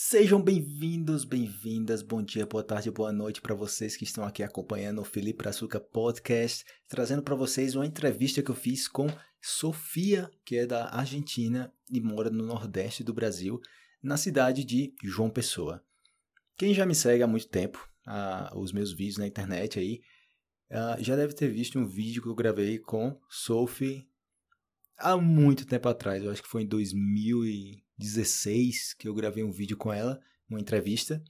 Sejam bem-vindos, bem-vindas. Bom dia, boa tarde, boa noite para vocês que estão aqui acompanhando o Felipe Açúcar Podcast, trazendo para vocês uma entrevista que eu fiz com Sofia, que é da Argentina e mora no Nordeste do Brasil, na cidade de João Pessoa. Quem já me segue há muito tempo, os meus vídeos na internet aí, já deve ter visto um vídeo que eu gravei com Sophie há muito tempo atrás. Eu acho que foi em 2000 e 16 que eu gravei um vídeo com ela, uma entrevista.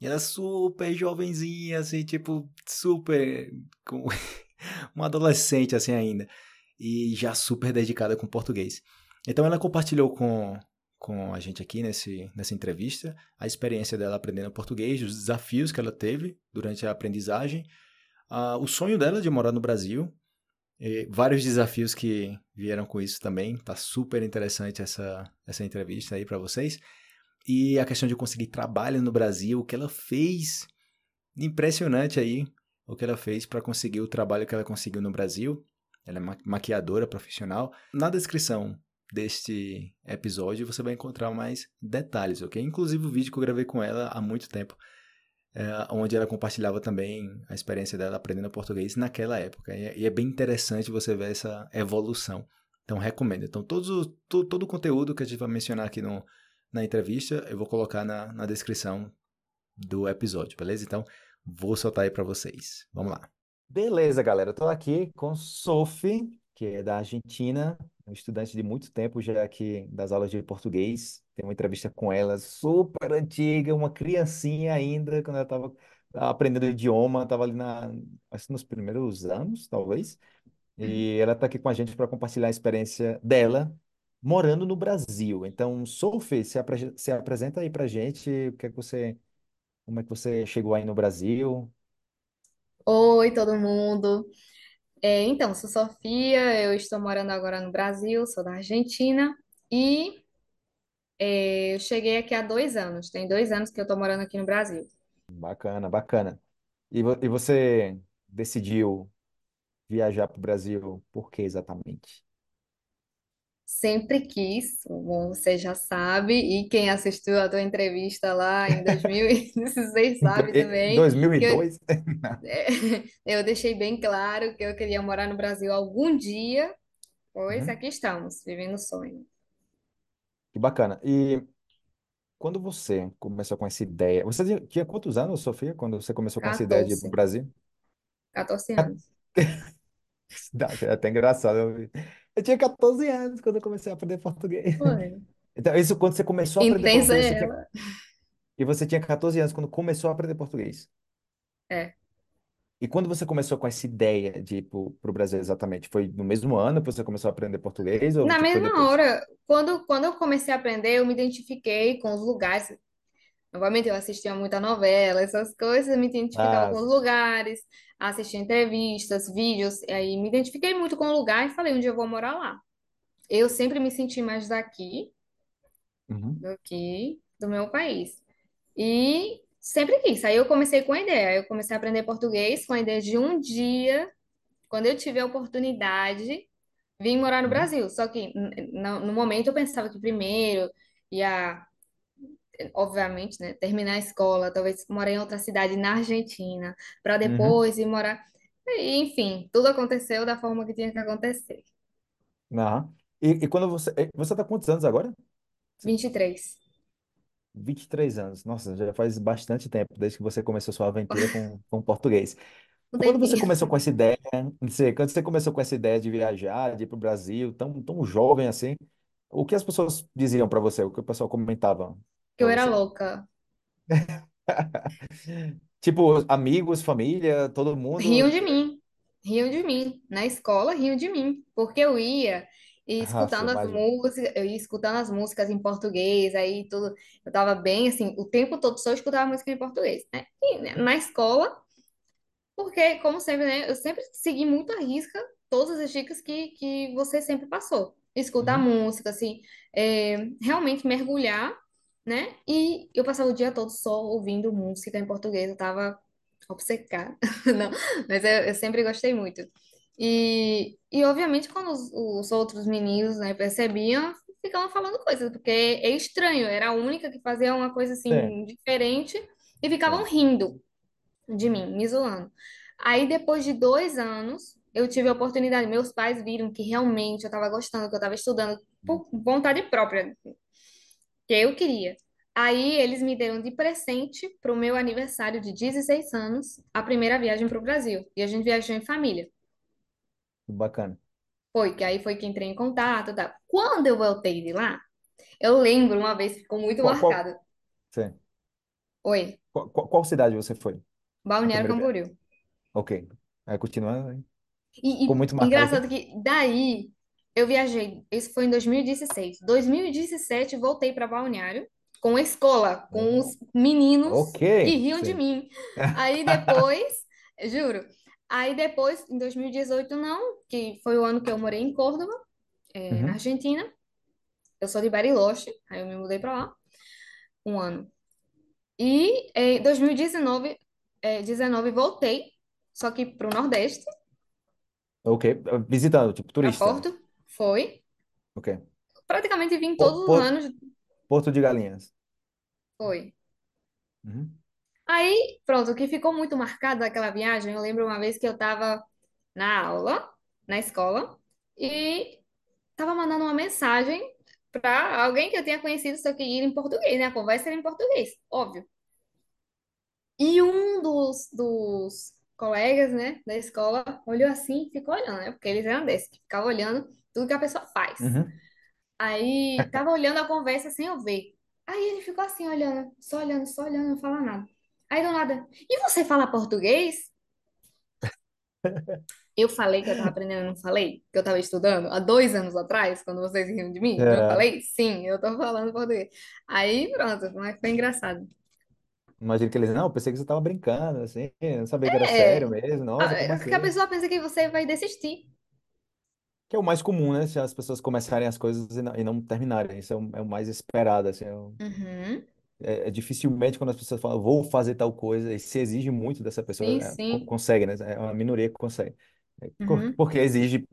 E ela super jovenzinha, assim, tipo, super. Com uma adolescente, assim, ainda. E já super dedicada com português. Então ela compartilhou com, com a gente aqui nesse, nessa entrevista a experiência dela aprendendo português, os desafios que ela teve durante a aprendizagem, uh, o sonho dela de morar no Brasil, e vários desafios que vieram com isso também. Tá super interessante essa, essa entrevista aí para vocês. E a questão de conseguir trabalho no Brasil, o que ela fez. Impressionante aí o que ela fez para conseguir o trabalho que ela conseguiu no Brasil. Ela é maquiadora profissional. Na descrição deste episódio você vai encontrar mais detalhes, ok? Inclusive o vídeo que eu gravei com ela há muito tempo é, onde ela compartilhava também a experiência dela aprendendo português naquela época. E é, e é bem interessante você ver essa evolução. Então, recomendo. Então, todo, todo o conteúdo que a gente vai mencionar aqui no, na entrevista, eu vou colocar na, na descrição do episódio, beleza? Então, vou soltar aí para vocês. Vamos lá. Beleza, galera. Estou aqui com Sophie, que é da Argentina, um estudante de muito tempo já aqui das aulas de português. Tem uma entrevista com ela super antiga, uma criancinha ainda, quando ela estava aprendendo o idioma, estava ali na, acho que nos primeiros anos, talvez. E ela está aqui com a gente para compartilhar a experiência dela morando no Brasil. Então, Sophie, se, apre se apresenta aí para a gente, o que é que você, como é que você chegou aí no Brasil? Oi, todo mundo. É, então, sou Sofia, eu estou morando agora no Brasil, sou da Argentina e é, eu cheguei aqui há dois anos. Tem dois anos que eu estou morando aqui no Brasil. Bacana, bacana. E, vo- e você decidiu viajar para o Brasil por que exatamente? Sempre quis, bom, você já sabe, e quem assistiu a tua entrevista lá em 2016 Do- sabe e- também, que eu, 2002? é, eu deixei bem claro que eu queria morar no Brasil algum dia, pois Uhum. aqui estamos, vivendo o sonho. Que bacana. E quando você começou com essa ideia, você tinha tinha quantos anos, Sofia, quando você começou com essa ideia de ir para o 14, Brasil? 14 anos. Dá- É até engraçado. Eu, eu tinha 14 anos quando eu comecei a aprender português. Foi. Então, isso quando você começou a aprender Intensa português, você tinha, ela. e você tinha 14 anos quando começou a aprender português. É. E quando você começou com essa ideia de ir para o Brasil exatamente? Foi no mesmo ano que você começou a aprender português ou Na tipo, mesma depois? hora, quando, quando eu comecei a aprender, eu me identifiquei com os lugares. Novamente, eu assistia muita novela, essas coisas, me identificava Ah, com os lugares, assistia entrevistas, vídeos, e aí me identifiquei muito com o lugar e falei, um dia eu vou morar lá. Eu sempre me senti mais daqui uhum, do que do meu país. E sempre quis. Aí eu comecei com a ideia. Eu comecei a aprender português com a ideia de um dia, quando eu tiver a oportunidade, vim morar no uhum, Brasil. Só que no, no momento eu pensava que primeiro ia, obviamente, né, terminar a escola, talvez morar em outra cidade na Argentina, para uhum. depois ir morar. Enfim, tudo aconteceu da forma que tinha que acontecer. Aham. E, e quando você. Você tá quantos anos agora? 23. 23 anos. Nossa, já faz bastante tempo desde que você começou sua aventura com, com português. Um Quando você tempinho. começou com essa ideia, não sei, quando você começou com essa ideia de viajar, de ir para o Brasil, tão, tão jovem assim, o que as pessoas diziam para você? O que o pessoal comentava Que para eu era você? louca. Tipo, amigos, família, todo Riam mundo. de mim, riam de mim. Na escola, riam de mim, porque eu ia e escutando as imagina. músicas, eu ia escutando as músicas em português, aí tudo, eu tava bem assim, o tempo todo só escutava música em português, né? E né, na escola, porque, como sempre, né, eu sempre segui muito à risca todas as dicas que, que você sempre passou. Escutar Uhum. música, assim, é, realmente mergulhar, né? E eu passava o dia todo só ouvindo música em português, eu tava obcecada. Não, mas eu, eu sempre gostei muito. E, e obviamente, quando os, os outros meninos, né, percebiam, ficavam falando coisas, porque é estranho, era a única que fazia uma coisa Sim, assim diferente e ficavam sim. rindo de mim, me zoando. Aí depois de dois anos, eu tive a oportunidade, meus pais viram que realmente eu estava gostando, que eu estava estudando por vontade própria, que eu queria. Aí eles me deram de presente para o meu aniversário de 16 anos, a primeira viagem para o Brasil. E a gente viajou em família. Bacana. Foi, que aí foi que entrei em contato, tá? Quando eu voltei de lá, eu lembro uma vez ficou muito Qual, qual, marcado. sim. Oi, Qual, qual, qual cidade você foi? A Balneário primeira viagem. Camboriú. Ok. Aí continuando, hein? E, Ficou e muito marcado engraçado que daí eu viajei, isso foi em 2016. 2017 voltei para Balneário com a escola, com os Oh, meninos ok, que riam de sim. mim. Aí depois, juro, aí depois, em 2018 não, que foi o ano que eu morei em Córdoba, na Uhum. Argentina. Eu sou de Bariloche, aí eu me mudei para lá um ano. E em 2019, eh, 19 voltei, só que para o Nordeste, Ok. Visitando, tipo, turista. Porto, foi. Ok. Praticamente vim todos os po- anos, Porto de Galinhas. foi. Uhum. Aí, pronto, o que ficou muito marcado daquela viagem, eu lembro uma vez que eu tava na aula, na escola, e tava mandando uma mensagem para alguém que eu tinha conhecido, só que ia em português, né? A conversa era em português, óbvio. E um dos, dos colegas, né, da escola olhou assim e ficou olhando, né? Porque eles eram desses, que ficavam olhando tudo que a pessoa faz. Uhum. Aí tava olhando a conversa sem eu ver. Aí ele ficou assim, olhando, só olhando, só olhando, não fala nada. Aí do nada, e você fala português? Eu falei que eu tava aprendendo, eu não falei? Que eu tava estudando há dois anos atrás, quando vocês riam de mim? Não É, falei? Sim, eu tô falando português. Aí pronto, mas foi engraçado. imagino que eles, não, eu pensei que você estava brincando, assim, eu não sabia que era sério É, mesmo. Nossa, como a- porque a assim? pessoa pensa que você vai desistir. Que é o mais comum, né? Se as pessoas começarem as coisas e não, e não terminarem. Isso é o, é o mais esperado, assim. É, o- Uhum. É- é dificilmente quando as pessoas falam, vou fazer tal coisa, e se exige muito dessa pessoa, Sim, é, sim. consegue, né? É uma minoria que consegue. É, Uhum. porque exige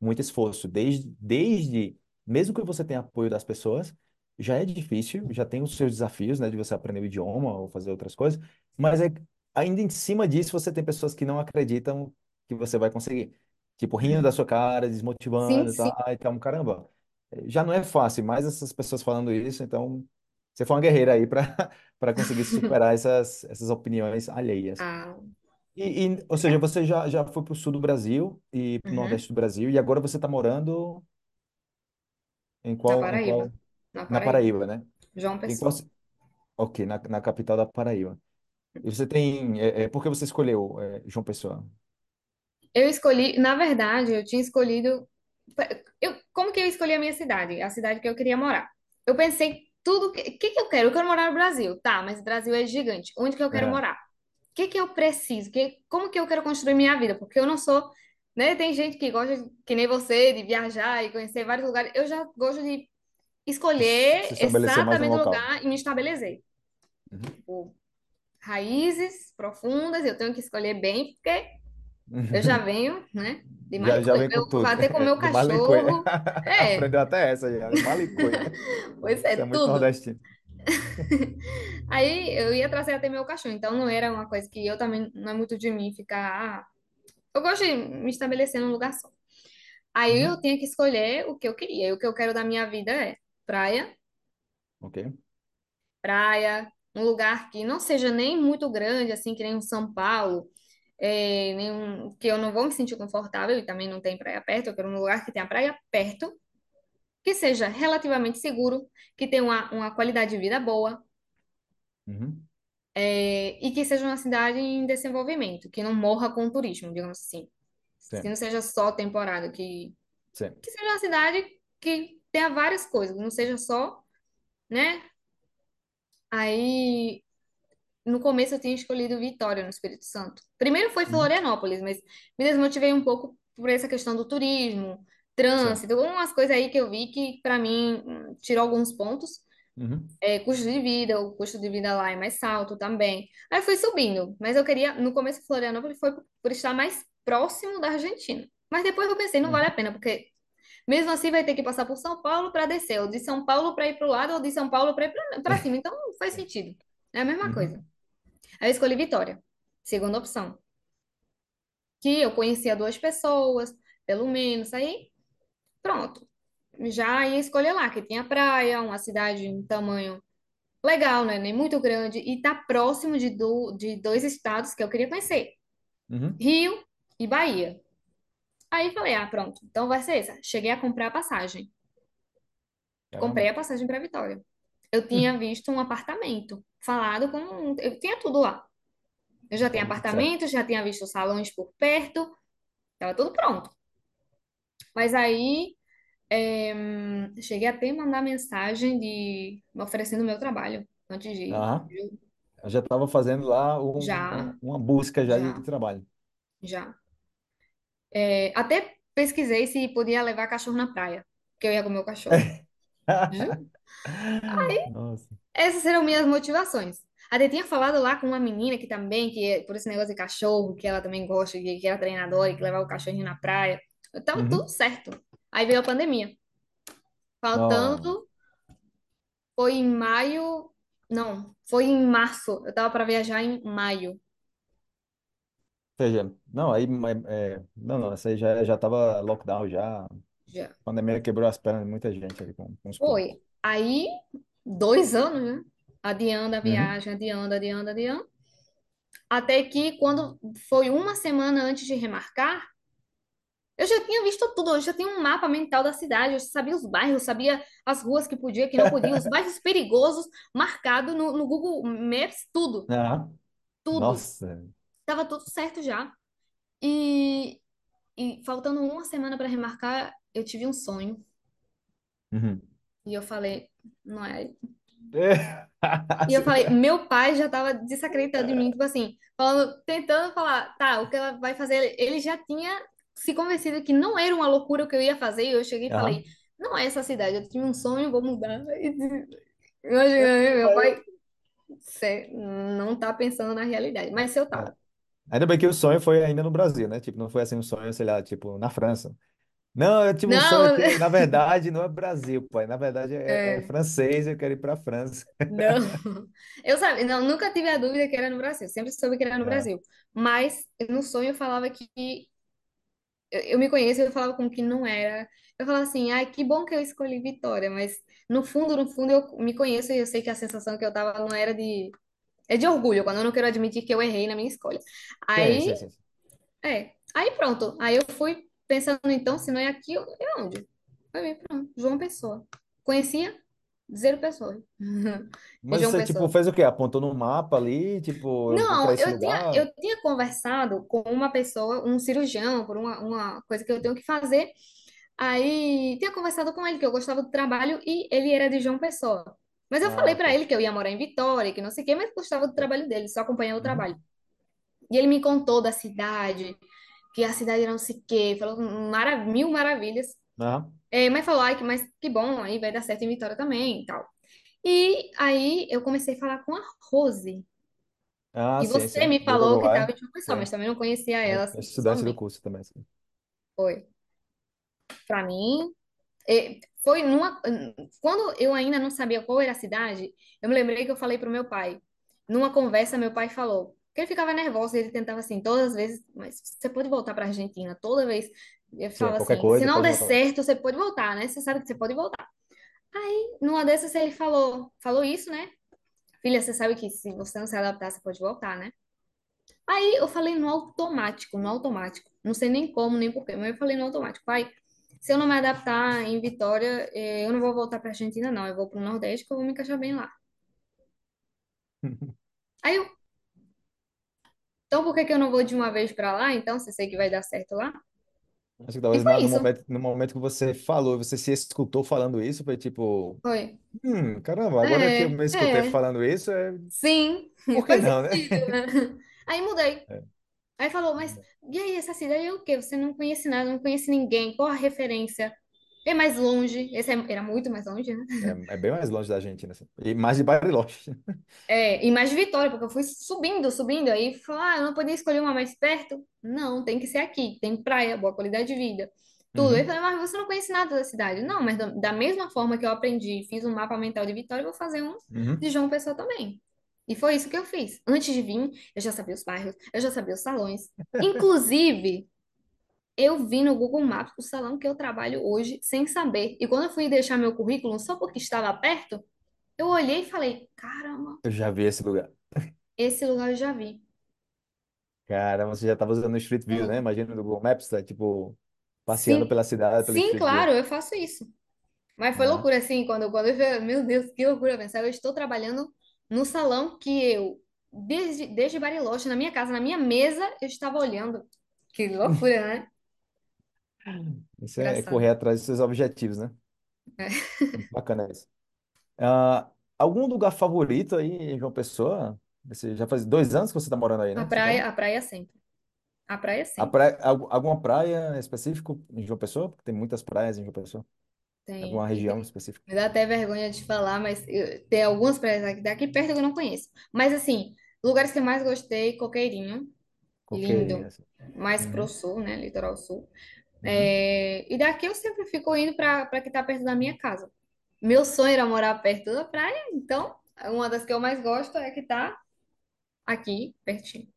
muito esforço. Desde, desde, mesmo que você tenha apoio das pessoas, já é difícil, já tem os seus desafios, né? De você aprender o idioma ou fazer outras coisas, mas é, ainda em cima disso, você tem pessoas que não acreditam que você vai conseguir. Tipo, rindo da sua cara, Sim, desmotivando e sim. tal, ai, então, caramba. é, Já não é fácil, mas essas pessoas falando isso, então você foi uma guerreira aí para para conseguir superar essas, essas opiniões alheias. Ah, E, e, ou seja, obrigada. você já, já foi para o sul do Brasil e para o Uhum. nordeste do Brasil, e agora você está morando em Na qual, em Paraíba. qual? Na Na Paraíba. Paraíba, né? João Em qual? Pessoa. ci- Ok, na, na capital da Paraíba. E você tem. É, é, por que você escolheu é, João Pessoa? Eu escolhi, na verdade, eu tinha escolhido. Eu, como que eu escolhi a minha cidade? A cidade que eu queria morar. Eu pensei tudo. que, que que eu quero? Eu quero morar no Brasil. Tá, mas o Brasil é gigante. Onde que eu quero Aham. morar? O que que eu preciso? Que, como que eu quero construir minha vida? Porque eu não sou. Né? Tem gente que gosta, que nem você, de viajar e conhecer vários lugares. Eu já gosto de escolher exatamente o lugar e me estabelecer. Uhum. Tipo, raízes profundas, eu tenho que escolher bem, porque eu já venho, né, de Já, já vem com Eu tudo. até com o meu cachorro. É, Aprendeu até essa já. Malicuia. pois é, Isso é muito tudo. nordestino. Aí eu ia trazer até meu cachorro, então não era uma coisa que eu também, não é muito de mim ficar. ah, eu gosto de me estabelecer num lugar só. Aí eu Uhum. tinha que escolher o que eu queria. E o que eu quero da minha vida é praia, Ok. praia, um lugar que não seja nem muito grande, assim, que nem um São Paulo, é, nem um- que eu não vou me sentir confortável e também não tem praia perto. Eu quero um lugar que tenha praia perto, que seja relativamente seguro, que tenha uma, uma qualidade de vida boa, Uhum. é, e que seja uma cidade em desenvolvimento, que não morra com o turismo, digamos assim. Que Sim. não seja só temporada, que, Sim. que seja uma cidade que tenha várias coisas, não seja só, né? Aí No começo eu tinha escolhido Vitória, no Espírito Santo. Primeiro foi Uhum. Florianópolis, mas me desmotivei um pouco por essa questão do turismo, trânsito, umas coisas aí que eu vi que, para mim, hum, tirou alguns pontos. Uhum. É, custo de vida, o custo de vida lá é mais alto também. Aí fui subindo, mas eu queria, no começo, Florianópolis foi por por estar mais próximo da Argentina. Mas depois eu pensei, não vale a Uhum. pena, porque Mesmo assim, vai ter que passar por São Paulo para descer, ou de São Paulo para ir para o lado, ou de São Paulo para ir para cima. Então, não faz sentido. É a mesma Uhum. coisa. Aí eu escolhi Vitória, segunda opção. Que eu conhecia duas pessoas, pelo menos. Aí, pronto. Já ia escolher lá, que tinha praia, uma cidade, um tamanho legal, né? Nem muito grande, e tá próximo de, do, de dois estados que eu queria conhecer: Uhum. Rio e Bahia. Aí falei, ah, pronto, então vai ser essa. Cheguei a comprar a passagem. Comprei Caramba. a passagem para Vitória. Eu tinha visto um apartamento, falado com. Eu tinha tudo lá. Eu já tinha apartamento, já tinha visto salões por perto, tava tudo pronto. Mas aí, é, cheguei até a mandar mensagem de me oferecendo o meu trabalho antes de. Aham. Eu já estava fazendo lá um- Já, um- uma busca já de, de já, trabalho. já. É, até pesquisei se podia levar cachorro na praia, que eu ia com o meu cachorro. Nossa. Essas eram minhas motivações. Até tinha falado lá com uma menina que também, que é por esse negócio de cachorro, que ela também gosta, que, que era treinadora e que levava o cachorrinho na praia. Tava tudo Uhum. certo. Aí veio a pandemia. Faltando, foi em maio, não, foi em março. Eu tava para viajar em maio, ou seja, não, aí, mas, é, não, não, aí já, já tava lockdown já. A já. pandemia quebrou as pernas de muita gente ali com, com os. Foi. Aí, dois anos, né? Adiando a Uhum. viagem, adiando, adiando, adiando. Até que quando foi uma semana antes de remarcar, eu já tinha visto tudo, eu já tinha um mapa mental da cidade, eu sabia os bairros, sabia as ruas que podia, que não podia, os bairros perigosos marcado no, no Google Maps, tudo, Ah, tudo. nossa. Tava tudo certo já. E, e faltando uma semana para remarcar, eu tive um sonho. Uhum. E eu falei, não é É. E eu falei, meu pai já tava desacreditando em mim, tipo assim, falando, tentando falar, tá, o que ela vai fazer? Ele já tinha se convencido que não era uma loucura o que eu ia fazer, e eu cheguei e falei, não é essa cidade, eu tinha um sonho, vou mudar. Imagina, meu pai não tá pensando na realidade, mas se eu É. tava. Ainda bem que o sonho foi ainda no Brasil, né? Tipo, não foi assim um sonho, sei lá, tipo, na França. Não, eu tive um sonho Não, aqui, na verdade, não é Brasil, pai. Na verdade é, é é, francês, eu quero ir pra França. não. Eu sabia, não, nunca tive a dúvida que era no Brasil, sempre soube que era no É. Brasil. Mas no sonho eu falava que eu, eu me conheço e eu falava como que não era. Eu falava assim, ai, que bom que eu escolhi Vitória, mas no fundo, no fundo, eu me conheço e eu sei que a sensação que eu tava não era de. É de orgulho, quando eu não quero admitir que eu errei na minha escolha. Sim, Aí, sim, sim. é. Aí pronto. Aí eu fui pensando, então, se não é aqui, eu- é onde? Foi bem, pronto. João Pessoa. Conhecia zero pessoas. Mas João você, tipo, Pessoa. fez o quê? Apontou no mapa ali, tipo, Não, eu tinha, eu tinha conversado com uma pessoa, um cirurgião, por uma, uma coisa que eu tenho que fazer. Aí tinha conversado com ele que eu gostava do trabalho e ele era de João Pessoa. Mas eu Ah, falei ok. pra ele que eu ia morar em Vitória, que não sei o quê, mas gostava do trabalho dele, só acompanhava o Uhum. trabalho. E ele me contou da cidade, que a cidade era não sei o quê, falou mara- mil maravilhas. Aham. É, mas falou, ai, que, mas que bom, aí vai dar certo em Vitória também e tal. E aí eu comecei a falar com a Rose. Ah, E sim, você sim. me falou que estava em João Pessoa, mas Sim. também não conhecia É, ela é assim, estudante do curso também, sim. Foi. Pra mim, É, foi numa. Quando eu ainda não sabia qual era a cidade, eu me lembrei que eu falei pro meu pai. Numa conversa, meu pai falou que ele ficava nervoso ele tentava assim, todas as vezes, mas você pode voltar pra Argentina, toda vez. Eu falava qualquer assim, se coisa, não pode der voltar. certo, você pode voltar, né? Você sabe que você pode voltar. Numa dessas ele falou, falou isso, né? Filha, você sabe que se você não se adaptar, você pode voltar, né? Aí eu falei no automático, no automático. Não sei nem como, nem porquê, mas eu falei no automático. Pai, se eu não me adaptar em Vitória, eh, eu não vou voltar pra Argentina, não. Eu vou pro Nordeste que eu vou me encaixar bem lá. Aí eu, então por que que eu não vou de uma vez pra lá? Então, se sei que vai dar certo lá. Acho que talvez no isso. momento, no momento que você falou, você se escutou falando isso, foi tipo, Foi. hum, caramba, agora que eu É, me escutei é. falando isso, é... Sim, por que faz não, né? sentido, né? Aí mudei. É. Aí falou, mas e aí, essa cidade é o quê? Você não conhece nada, não conhece ninguém. Qual a referência? É mais longe. Esse é- era muito mais longe, né? É, é bem mais longe da Argentina, assim. E mais de Bariloche. É, e mais de Vitória, porque eu fui subindo, subindo, aí falou, ah, eu não podia escolher uma mais perto? Não, tem que ser aqui, tem praia, boa qualidade de vida. tudo. Ele Uhum. falou, mas você não conhece nada da cidade. Não, mas da, da mesma forma que eu aprendi, fiz um mapa mental de Vitória, eu vou fazer um de Uhum. João Pessoa também. E foi isso que eu fiz. Antes de vir, eu já sabia os bairros, eu já sabia os salões. Inclusive, eu vi no Google Maps o salão que eu trabalho hoje sem saber. E quando eu fui deixar meu currículo, só porque estava perto, eu olhei e falei: caramba, Eu já vi esse lugar. esse lugar eu já vi. Cara, você já estava usando o Street View, né? Hum. Imagina no Google Maps, tá, tipo, passeando Sim, pela cidade pelo sim, Street View. claro, eu faço isso. Mas foi loucura, assim, quando, quando eu meu Deus, que loucura pensar. Eu estou trabalhando no salão que eu, desde, desde Bariloche, na minha casa, na minha mesa, eu estava olhando. Que loucura, né? Isso é correr Engraçado. atrás dos seus objetivos, né? É. Muito bacana isso. Ah, algum lugar favorito aí em João Pessoa? Você já faz dois anos que você está morando aí, A né? Você falou? praia, a praia sempre. A praia A sempre. praia, algu- alguma praia específica em João Pessoa? Porque tem muitas praias em João Pessoa. Tem. Alguma E região tem. específica? Me dá até vergonha de falar, mas eu- tem algumas praias aqui, daqui perto que eu não conheço. Mas, assim, lugares que eu mais gostei, Coqueirinho, Coqueirinha. lindo. assim. Mais pro Uhum, sul, né? Litoral sul. Uhum. É, E daqui eu sempre fico indo para para que tá perto da minha casa. Meu sonho era morar perto da praia, então uma das que eu mais gosto é que tá aqui, pertinho.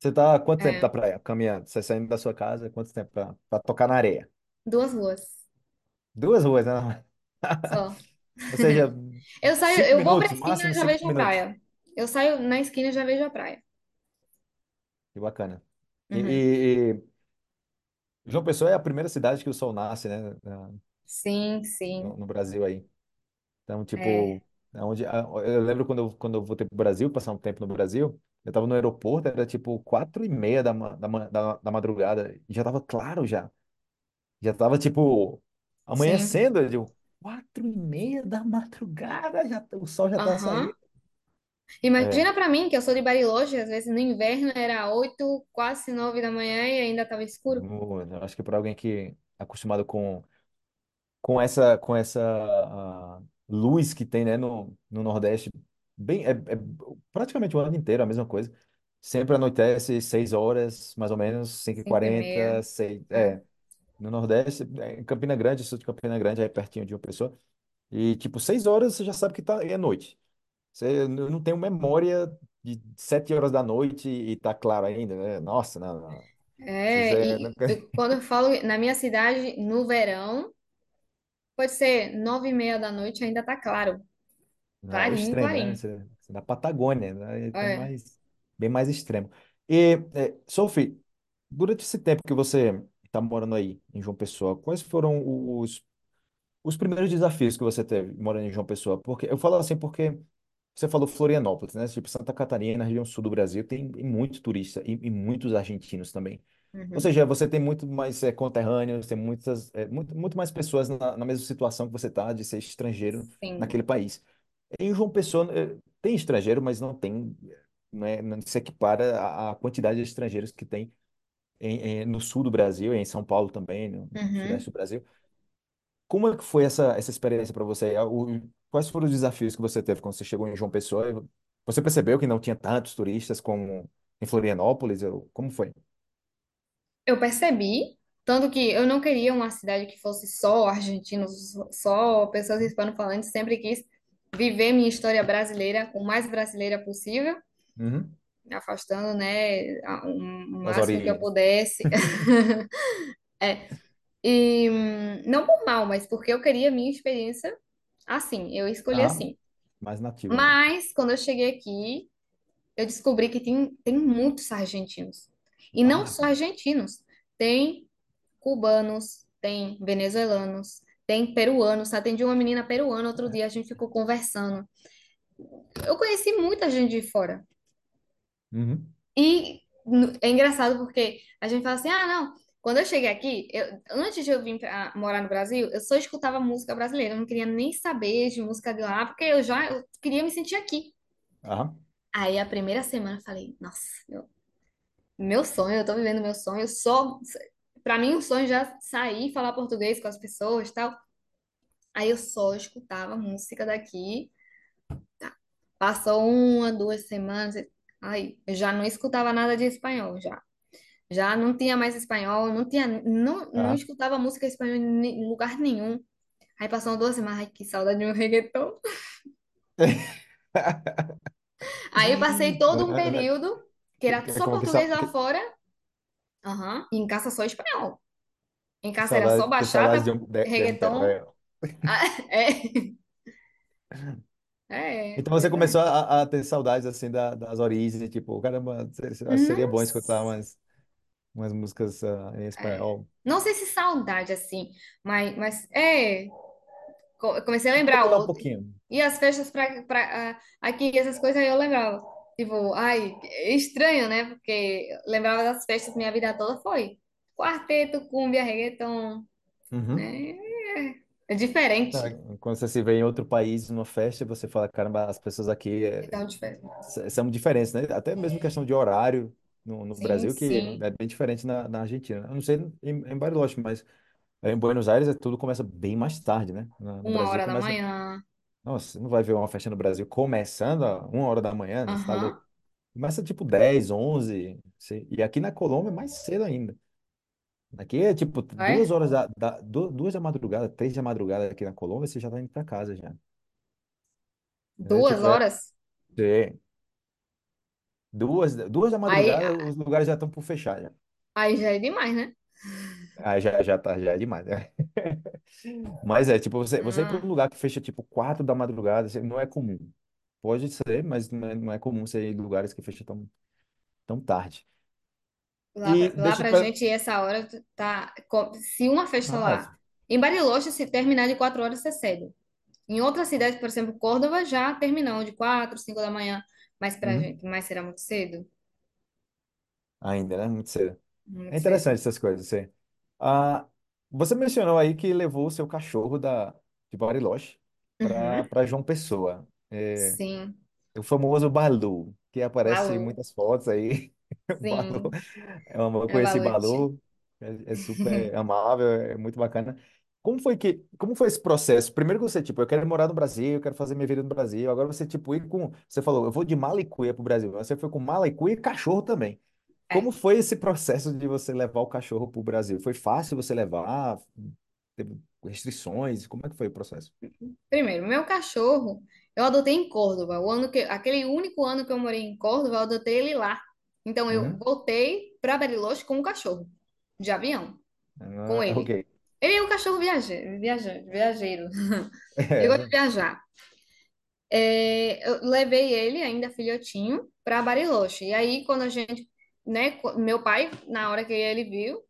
Você tá há quanto tempo da É, praia caminhando? Você saindo da sua casa, quanto tempo pra, pra tocar na areia? duas ruas Duas ruas, né? só. Ou seja, Eu saio, cinco eu vou pra minutos, esquina máximo e já cinco vejo a minutos. praia. Eu saio na esquina e já vejo a praia. Que bacana. E, Uhum. e- e João Pessoa é a primeira cidade que o sol nasce, né? na- Sim, No, sim. no Brasil aí. Então, É, tipo, é onde, a- eu lembro quando eu, quando eu voltei pro Brasil, passar um tempo no Brasil, eu tava no aeroporto, era tipo quatro e meia da, ma- da, ma- da, da madrugada, e já tava claro já. Já tava, tipo, sim. amanhecendo, eu digo, quatro e meia da madrugada, já, tá- o sol já tá Aham. saindo. É, Imagina pra mim, que eu sou de Bariloche, às vezes no inverno era oito, quase nove da manhã e ainda tava escuro. eu acho que para alguém que é acostumado com, com essa, com essa ah, luz que tem, né, no, no Nordeste, bem, é, é praticamente o ano inteiro a mesma coisa. Sempre anoitece seis horas, mais ou menos, cinco e Cinco e meia. quarenta seis, É. é, no Nordeste, é, em Campina Grande, sul de Campina Grande, aí pertinho de uma pessoa, e tipo, seis horas você já sabe que tá, é noite. Você n- não tem memória de sete horas da noite e tá claro ainda, né? Nossa, não, não. É, é... e eu- quando eu falo na minha cidade, no verão, pode ser nove e meia da noite, ainda tá claro. Não, é Clarinho, extremo, né? clarinho. Você, você na Patagônia, né? Então, É. mais, bem mais extremo. E, é, Sophie, durante esse tempo que você está morando aí em João Pessoa, quais foram os, os primeiros desafios que você teve morando em João Pessoa? Porque eu falo assim porque você falou Florianópolis, né? Tipo, Santa Catarina, na região sul do Brasil, tem, muito turista e, e muitos argentinos também. Ou Uhum. seja, você tem muito mais é, conterrâneos, tem muitas, é, muito, muito mais pessoas na, na mesma situação que você está, de ser estrangeiro Sim. naquele país. Em João Pessoa, eh, tem estrangeiro, mas não tem, não, é, não se equipara à, à quantidade de estrangeiros que tem em, em- no sul do Brasil, em São Paulo também, no Uhum. sudeste do Brasil. Como é que foi essa, essa experiência para você? Quais foram os desafios que você teve quando você chegou em João Pessoa? Você percebeu que não tinha tantos turistas como em Florianópolis? Ou- Como foi? Eu percebi, tanto que eu não queria uma cidade que fosse só argentinos, só pessoas hispano-falantes, sempre quis viver minha história brasileira o mais brasileira possível, Uhum. afastando, né, o As máximo que eu pudesse. É, E hum, não por mal, mas porque eu queria minha experiência assim, eu escolhi Aham. assim. Mais nativa mesmo. Mas quando eu cheguei aqui, eu descobri que tem, tem muitos argentinos. E não Ah, só argentinos, tem cubanos, tem venezuelanos, tem peruanos. Atendi uma menina peruana outro dia, a gente ficou conversando. Eu conheci muita gente de fora. uhum. E é engraçado porque a gente fala assim: ah, não. Quando eu cheguei aqui, eu- antes de eu vir pra morar no Brasil, eu só escutava música brasileira. Eu não queria nem saber de música de lá, porque eu já eu queria me sentir aqui. Aham. Aí a primeira semana eu falei: nossa, meu, meu sonho, eu tô vivendo meu sonho. Eu só. Pra mim, o sonho já sair e falar português com as pessoas e tal. Aí eu só escutava música daqui. Passou uma, duas semanas. Aí eu já não escutava nada de espanhol já. Já não tinha mais espanhol, não tinha, não, não Ah. escutava música espanhola em lugar nenhum. Aí passou duas semanas, ai, que saudade de um reggaeton. Aí passei todo um período que era É só como português lá fora, aham, e em casa só espanhol. Em casa era só saudade, saudade de bachata, um, de, de um reggaeton. Ah, É, é, Então você começou a, a ter saudades assim da- das origens, tipo, caramba, seria bom escutar umas, umas músicas ah, em É. espanhol. Não sei se saudade, assim, mas, mas é. comecei a lembrar mudar um outro. pouquinho. E as festas pra, pra, ah, aqui, essas coisas aí eu lembrava. Tipo, ai, é estranho, né? Porque lembrava das festas, minha vida toda foi quarteto, cumbia, reggaeton, Uhum. né? É Tá, diferente. Quando você se vê em outro país, numa festa, você fala, caramba, as pessoas aqui É é, são diferentes, né? Até mesmo questão de horário no, no Sim, Brasil, que sim. é bem diferente na, na Argentina. Eu não sei em, em Bariloche, mas em Buenos Aires é, tudo começa bem mais tarde, né? Na- No Uma Brasil hora da começa. manhã. Nossa, você não vai ver uma festa no Brasil começando a uma hora da manhã, né? Você tá louco? Aham. Começa tipo 10, 11. se- E aqui na Colômbia é mais cedo ainda. Aqui é tipo duas É? horas da, da, du- duas da madrugada, três da madrugada aqui na Colômbia, você já tá indo pra casa já. É Duas tipo, é, horas? é, duas, duas da Aí, madrugada, os lugares já estão por fechar já. aí já é demais, né? Ah, já, já tá, já é demais, né? Mas é, tipo, você, você ir para Ah, um lugar que fecha tipo quatro da madrugada, não é comum. Pode ser, mas não é, não é comum você ir em lugares que fecham tão, tão tarde. lá, E pra- lá pra per- gente, essa hora tá. Se uma festa Ah, lá. Em Bariloche, se terminar de quatro horas, é cedo. Em outras cidades, por exemplo, Córdoba, já terminou de quatro, cinco da manhã. Mas pra uhum. gente, mas será muito cedo? Ainda, né? Muito cedo. É Muito cedo. interessante essas coisas, sim. Ah, você mencionou aí que levou o seu cachorro da, de Bariloche Uhum. para João Pessoa. É, Sim. o famoso Balu, que aparece em Balu. muitas fotos aí. Balu, Sim. é uma, eu É o conheci Balute. Balu, é, é super amável, é muito bacana. Como foi que, como foi esse processo? Primeiro que você, tipo, eu quero morar no Brasil, eu quero fazer minha vida no Brasil. Agora você, tipo, ir com, você falou, eu vou de mala e cuia pro Brasil. Você foi com mala e cuia e cachorro também. Como É. foi esse processo de você levar o cachorro pro Brasil? Foi fácil você levar? Teve restrições? Como é que foi o processo? Primeiro, meu cachorro, eu adotei em Córdoba. O ano que, aquele único ano que eu morei em Córdoba, eu adotei ele lá. Então, eu Uhum. voltei para Bariloche com o cachorro, de avião, com Ah, ele. ok. Ele é um cachorro viajeiro, viajante, viajeiro. Ele gosta de viajar. É, eu levei ele, ainda filhotinho, para Bariloche. E aí, quando a gente, né, meu pai, na hora que ele viu,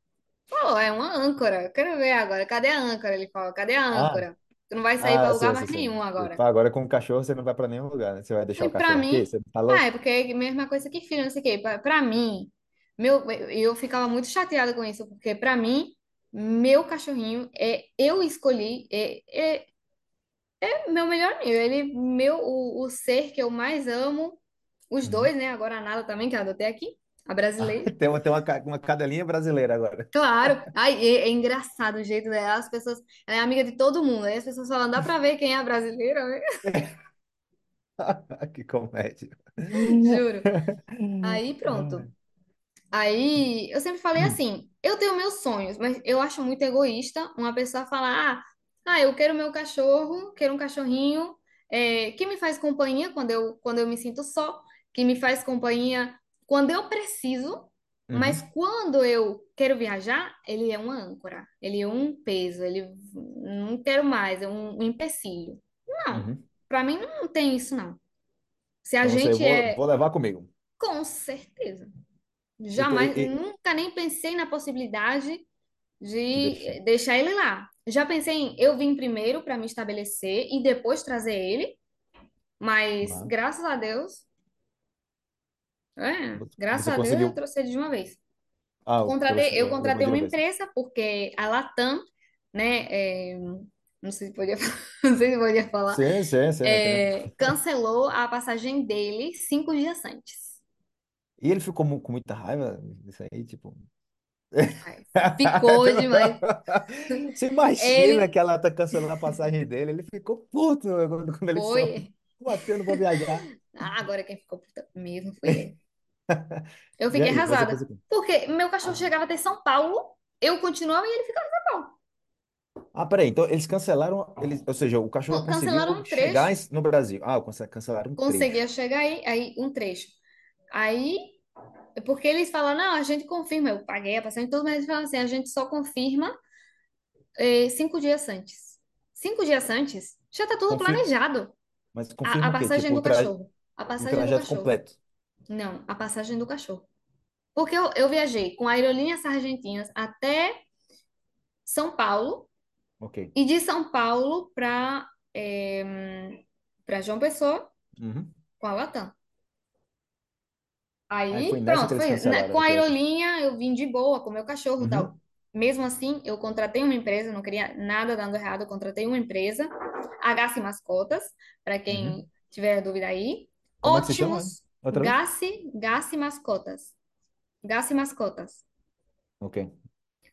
falou: é uma âncora. Eu quero ver agora. Cadê a âncora? Ele falou: cadê a Ah, âncora? Tu não vai sair para ah, lugar sim, sim, mais nenhum agora. Agora com o cachorro você não vai para nenhum lugar, né? Você vai deixar E o pra cachorro aqui? mim, Você tá ah, é louco? porque é a mesma coisa que filho, não sei o quê. Pra mim, meu, eu ficava muito chateada com isso, porque pra mim, meu cachorrinho é eu escolhi, é, é, é meu melhor amigo. Ele, meu, o, o ser que eu mais amo, os Uhum. dois, né? Agora a Nala também, que eu adotei aqui, a brasileira. Tem uma, tem uma, uma cadelinha brasileira agora. Claro, ai, é, é engraçado o jeito dela, as pessoas, ela é amiga de todo mundo, aí as pessoas falam, dá pra ver quem é a brasileira, né? Que comédia. Juro. Aí pronto. Aí eu sempre falei assim: eu tenho meus sonhos, mas eu acho muito egoísta uma pessoa falar: ah, ah, eu quero meu cachorro, quero um cachorrinho é, que me faz companhia quando eu, quando eu me sinto só, que me faz companhia quando eu preciso, mas Uhum, quando eu quero viajar, ele é uma âncora, ele é um peso, ele não quero mais, é um, um empecilho. Não, uhum. para mim não tem isso, não. Se a Então você, gente vou, é, vou levar comigo. com certeza. E, tu- Jamais, e, e nunca nem pensei na possibilidade de de deixar. ele lá. Já pensei em eu vim primeiro para me estabelecer e depois trazer ele, mas graças a Deus, é, graças Você a Deus eu conseguiu. trouxe ele de uma vez. Ah, Contratei, trouxe, eu contratei de uma uma vez. empresa porque a Latam, né, é, não sei se podia, não sei se podia falar, Sim, sim, sim, é, cancelou a passagem dele cinco dias antes. E ele ficou mu- com muita raiva disso aí, tipo. Ficou demais. Você imagina Ele que ela tá cancelando a passagem dele, ele ficou puto quando, quando ele soube. foi assim eu não vou viajar? Ah, agora quem ficou puta mesmo foi ele. Eu E fiquei aí, você arrasada. fez o quê? Porque meu cachorro chegava até São Paulo, eu continuava e ele ficava em São Paulo. Ah, peraí, então eles cancelaram, eles, ou seja, o cachorro Cancelaram conseguiu um chegar trecho, em- no Brasil. Ah, cance- cancelaram um conseguia trecho. chegar aí, aí um trecho. Aí, porque eles falam, não, a gente confirma. Eu paguei a passagem tudo, mas eles falam assim, a gente só confirma eh, cinco dias antes. Cinco dias antes, já tá tudo Confirma, planejado. mas A, a confirma o quê? passagem Tipo, do tra- cachorro. A passagem do cachorro. completo. Não, a passagem do cachorro. Porque eu, eu viajei com aerolíneas argentinas até São Paulo Ok. e de São Paulo para para João Pessoa Uhum. com a Latam. Aí foi Aí, que pronto, foi isso. Com a aerolínea eu vim de boa com o meu cachorro e tal. Uhum. Mesmo assim, eu contratei uma empresa, não queria nada dando errado, eu contratei uma empresa, H Mascotas, para Uhum. quem tiver dúvida aí. Como é? Ótimos, Outra vez? Gassi, Gassi Mascotas. Gassi Mascotas. Ok.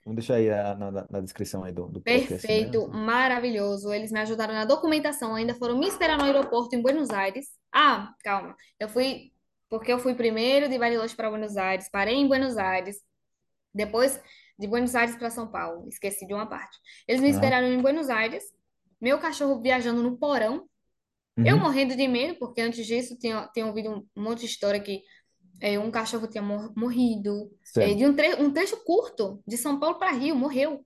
Vamos deixar aí a- na, na, na descrição aí do, do podcast, né? Perfeito, maravilhoso. Eles me ajudaram na documentação, ainda foram me esperar no aeroporto em Buenos Aires. Ah, calma. Eu fui, porque eu fui primeiro de Bariloche para Buenos Aires, parei em Buenos Aires, depois de Buenos Aires para São Paulo. Esqueci de uma parte. Eles me Aham. esperaram em Buenos Aires, meu cachorro viajando no porão, eu Uhum. morrendo de medo, porque antes disso tinha, tinha ouvido um monte de história que é, um cachorro tinha mor- morrido, é, de um, tre um trecho curto, de São Paulo para Rio, morreu.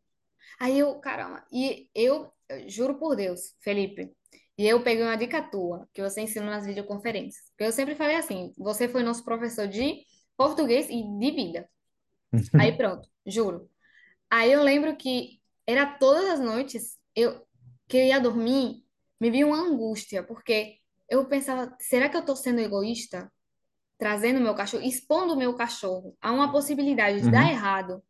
Aí eu, caramba, e eu, eu juro por Deus, Felipe, e eu peguei uma dica tua, que você ensina nas videoconferências. Porque eu sempre falei assim, você foi nosso professor de português e de vida. Aí pronto, juro. Aí eu lembro que era todas as noites eu que eu ia dormir, me vinha uma angústia, porque eu pensava, será que eu tô sendo egoísta? Trazendo meu cachorro, expondo o meu cachorro a uma possibilidade de dar Uhum. errado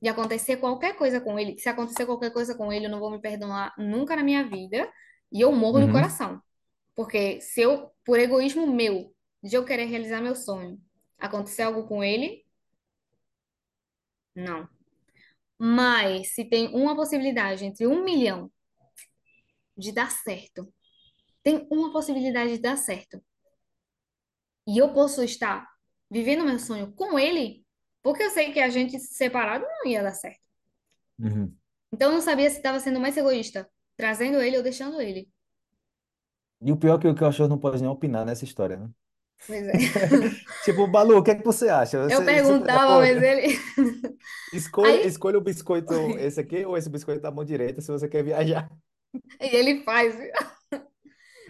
de acontecer qualquer coisa com ele, se acontecer qualquer coisa com ele, eu não vou me perdoar nunca na minha vida, e eu morro no Uhum. coração. Porque se eu, por egoísmo meu, de eu querer realizar meu sonho, acontecer algo com ele, não. Mas se tem uma possibilidade entre um milhão de dar certo, tem uma possibilidade de dar certo, e eu posso estar vivendo meu sonho com ele, porque eu sei que a gente separado não ia dar certo. Uhum. Então eu não sabia se estava sendo mais egoísta, trazendo ele ou deixando ele. E o pior é que o cachorro não pode nem opinar nessa história, né? Pois é. Tipo, Balu, o que é que você acha? Eu Você, você perguntava, mas ele. Escolha, Aí escolha o biscoito esse aqui ou esse biscoito da mão direita se você quer viajar. e ele faz.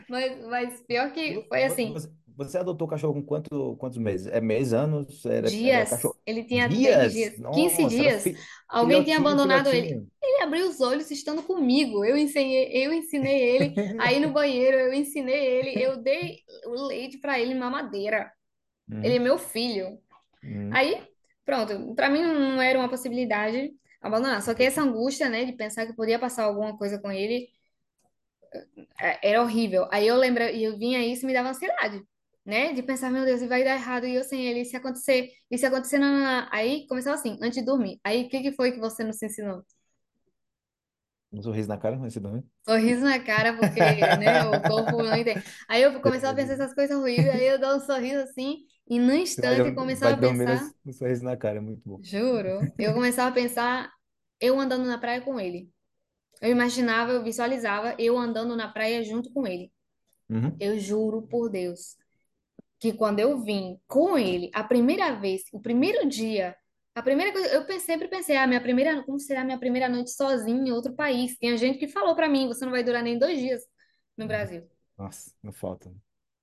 Mas, mas pior que Vo- foi vo- assim, Você, você adotou o cachorro com quanto, quantos meses? É meses, anos? Era, dias. Ele tinha 10 Dias? 15 Nossa, era dias. fi, Alguém tinha abandonado ele. filhotinho. Ele abriu os olhos estando comigo. Eu ensinei, eu ensinei ele a ir no banheiro, eu ensinei ele, eu dei o leite para ele mamadeira. Ele é Uhum, meu filho. uhum, Aí, pronto, para mim não era uma possibilidade abandonar. Só que essa angústia, né, de pensar que podia passar alguma coisa com ele, é- era horrível. Aí eu lembro, e eu vinha isso e me dava ansiedade, né? De pensar, meu Deus, e vai dar errado, e eu sem ele, e se acontecer, e se acontecer, não, não, não. Aí começava assim, antes de dormir. Aí o que que foi que você nos ensinou? Um sorriso na cara, esse nome. Sorriso na cara, porque, né, o corpo não entende. Aí eu começava a pensar essas coisas horríveis, aí eu dava um sorriso assim, e no Você vai, instante eu vai começava a dormir pensar, um sorriso na cara, é muito bom. juro, eu começava a pensar eu andando na praia com ele. Eu imaginava, eu visualizava eu andando na praia junto com ele. Uhum, Eu juro por Deus. Que quando eu vim com ele, a primeira vez, o primeiro dia, a primeira coisa, eu sempre pensei, ah, minha primeira, como será minha primeira noite sozinha em outro país? Tinha gente que falou pra mim, você não vai durar nem dois dias no uhum. Brasil. Nossa, não falta.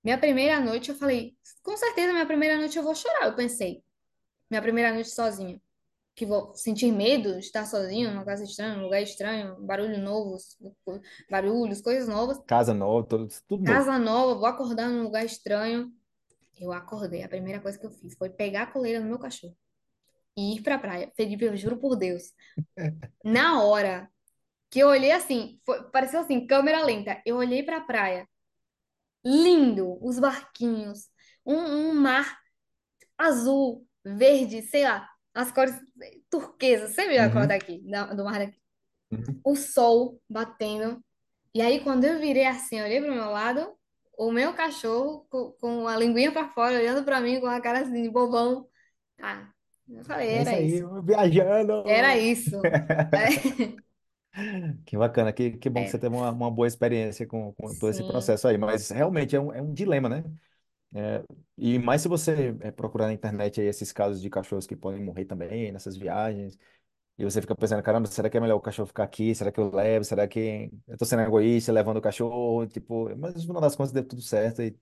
Minha primeira noite, eu falei, com certeza minha primeira noite eu vou chorar, eu pensei. Minha primeira noite sozinha. Que vou sentir medo de estar sozinho numa casa estranha, num lugar estranho, barulho novo, barulhos, coisas novas. Casa nova, tudo, tudo novo. Casa nova, vou acordar num lugar estranho. Eu acordei, a primeira coisa que eu fiz foi pegar a coleira do meu cachorro e ir pra praia. Felipe, eu juro por Deus. Na hora que eu olhei assim, foi- pareceu assim, câmera lenta. Eu olhei pra praia, lindo, os barquinhos, um, um mar azul, verde, sei lá, as cores turquesas, você viu a cor Uhum, daqui, da- do mar daqui? uhum. O sol batendo. E aí, quando eu virei assim, eu olhei pro meu lado, o meu cachorro com, com a linguinha pra fora, olhando pra mim com a cara assim de bobão. Ah, eu falei, É isso era aí, isso. Era viajando. isso. É, Que bacana, que, que bom que você é, teve uma, uma boa experiência com, com todo esse sim. processo aí. Mas realmente é um, é um dilema, né? É, e mais se você é, procurar na internet aí esses casos de cachorros que podem morrer também nessas viagens. E você fica pensando, caramba, será que é melhor o cachorro ficar aqui? Será que eu levo? Será que eu tô sendo egoísta levando o cachorro? Tipo, mas no final das contas deu tudo certo e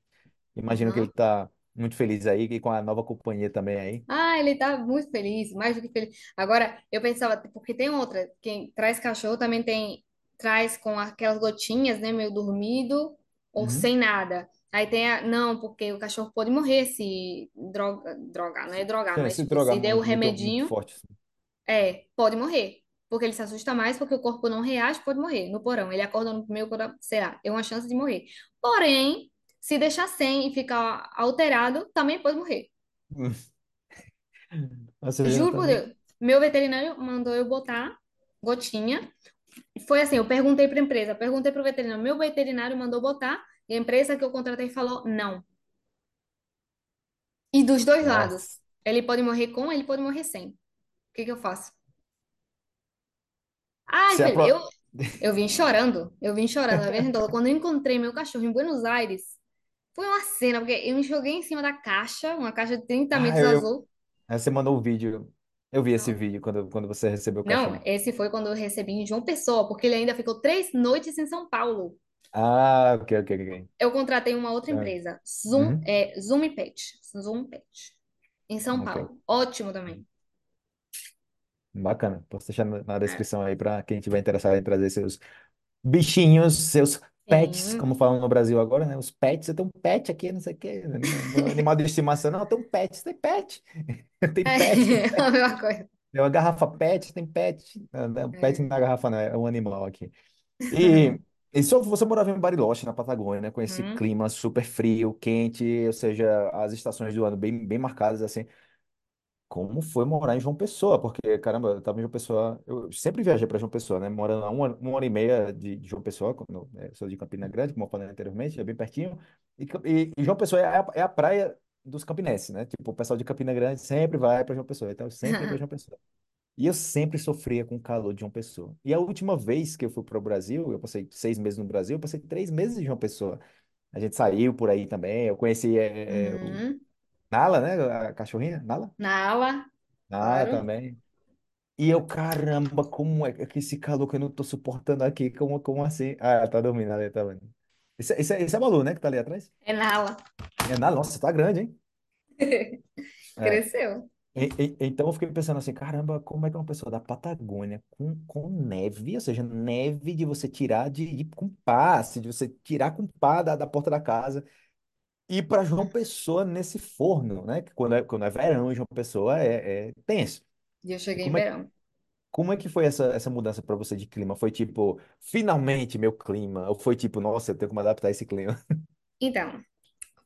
imagino que ele Aham. tá muito feliz aí e com a nova companhia também aí. Ah, ele tá muito feliz, mais do que feliz. Agora, eu pensava, porque tem outra, quem traz cachorro também tem, traz com aquelas gotinhas, né, meio dormido ou Uhum. sem nada. Aí tem a, não, porque o cachorro pode morrer se droga, drogar, não é drogar, Se, mas se tipo, drogar se der o muito, muito, muito remedinho, forte. assim. É, pode morrer. Porque ele se assusta mais, porque o corpo não reage, pode morrer. No porão, ele acorda no cora- sei lá, tem uma chance de morrer. Porém, se deixar sem e ficar alterado, também pode morrer. Seja, Juro por também. Deus. Meu veterinário mandou eu botar gotinha. Foi assim, eu perguntei para a empresa, perguntei para o veterinário, meu veterinário mandou botar e a empresa que eu contratei falou não. E dos dois Nossa. lados, ele pode morrer com, ele pode morrer sem. O que que eu faço? Ai, Se filho, pro... eu eu vim chorando, eu vim chorando a viagem toda. Quando eu encontrei meu cachorro em Buenos Aires, foi uma cena, porque eu me joguei em cima da caixa, uma caixa de 30 Ah, metros eu, eu... azul. Aí Você mandou o vídeo. Eu vi esse Não, vídeo quando, quando você recebeu o não, cachorro. esse foi quando eu recebi em João Pessoa, porque ele ainda ficou três noites em São Paulo. Ah, ok, ok, ok. eu contratei uma outra Ah, empresa, Zoom, uhum, é, Zoom Pet, Zoom Pet, em São ok. Paulo. Ótimo também. Bacana. Posso deixar na na É, descrição aí para quem tiver interessado em trazer seus bichinhos, seus pets, sim. como falam no Brasil agora, né? Os pets, eu tenho um pet aqui, não sei o quê. Não, não é animal de estimação, não, eu tenho um pet, tem pet. Tem É, pet, tem a pet. mesma coisa. É uma garrafa pet, tem pet. Não, não, Pet É. na garrafa não, é um animal aqui. E, e só você morava em Bariloche, na Patagônia, né? Com esse Uhum. clima super frio, quente, ou seja, as estações do ano bem, bem marcadas, assim. Como foi morar em João Pessoa? Porque, caramba, eu tava em João Pessoa, eu sempre viajei para João Pessoa, né? Morando a uma, uma hora e meia de, de João Pessoa, quando, né, sou de Campina Grande, como eu falei anteriormente, é bem pertinho. E, e- e João Pessoa é a, é a praia dos campinenses, né? Tipo, o pessoal de Campina Grande sempre vai para João Pessoa, então eu sempre ia para João Pessoa. E eu sempre sofria com o calor de João Pessoa. E a última vez que eu fui para o Brasil, eu passei seis meses no Brasil, eu passei três meses em João Pessoa. A gente saiu por aí também, eu conheci é, é, o Uhum. Nala, né? A cachorrinha, Nala? Na aula, Nala claro. também. E eu, caramba, como é que esse calor que eu não tô suportando aqui? Como, como assim? Ah, ela tá dormindo ali, tá vendo? Esse, esse, esse é a Malu, né, que tá ali atrás? É na aula. É Nala, nossa, tá grande, hein? É. Cresceu. E- e- então eu fiquei pensando assim, caramba, como é que uma pessoa da Patagônia com, com neve, ou seja, neve de você tirar de, de com passe, de você tirar com pá da, da porta da casa, ir para João Pessoa nesse forno, né? Que quando é, quando é verão em João Pessoa é, é tenso. E eu cheguei em como é, verão. como é que foi essa, essa mudança para você de clima? Foi tipo, finalmente meu clima? Ou foi tipo, nossa, eu tenho que me adaptar a esse clima? Então,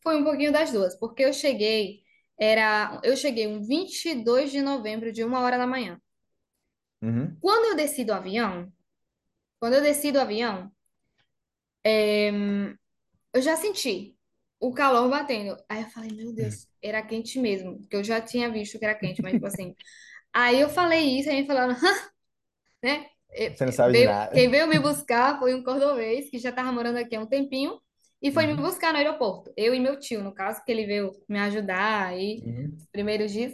foi um pouquinho das duas, porque eu cheguei, era, eu cheguei um 22 de novembro, de uma hora da manhã. Uhum. Quando eu desci do avião, quando eu desci do avião, Eu já senti o calor batendo. Aí eu falei, meu Deus, era quente mesmo, porque eu já tinha visto que era quente, mas tipo assim. Aí eu falei isso, aí me falaram, né? E- Você não sabe de Veio, nada. quem veio me buscar foi um cordobês que já estava morando aqui há um tempinho e foi me Uhum. buscar no aeroporto. Eu e meu tio, no caso, que ele veio me ajudar aí, Uhum. os primeiros dias.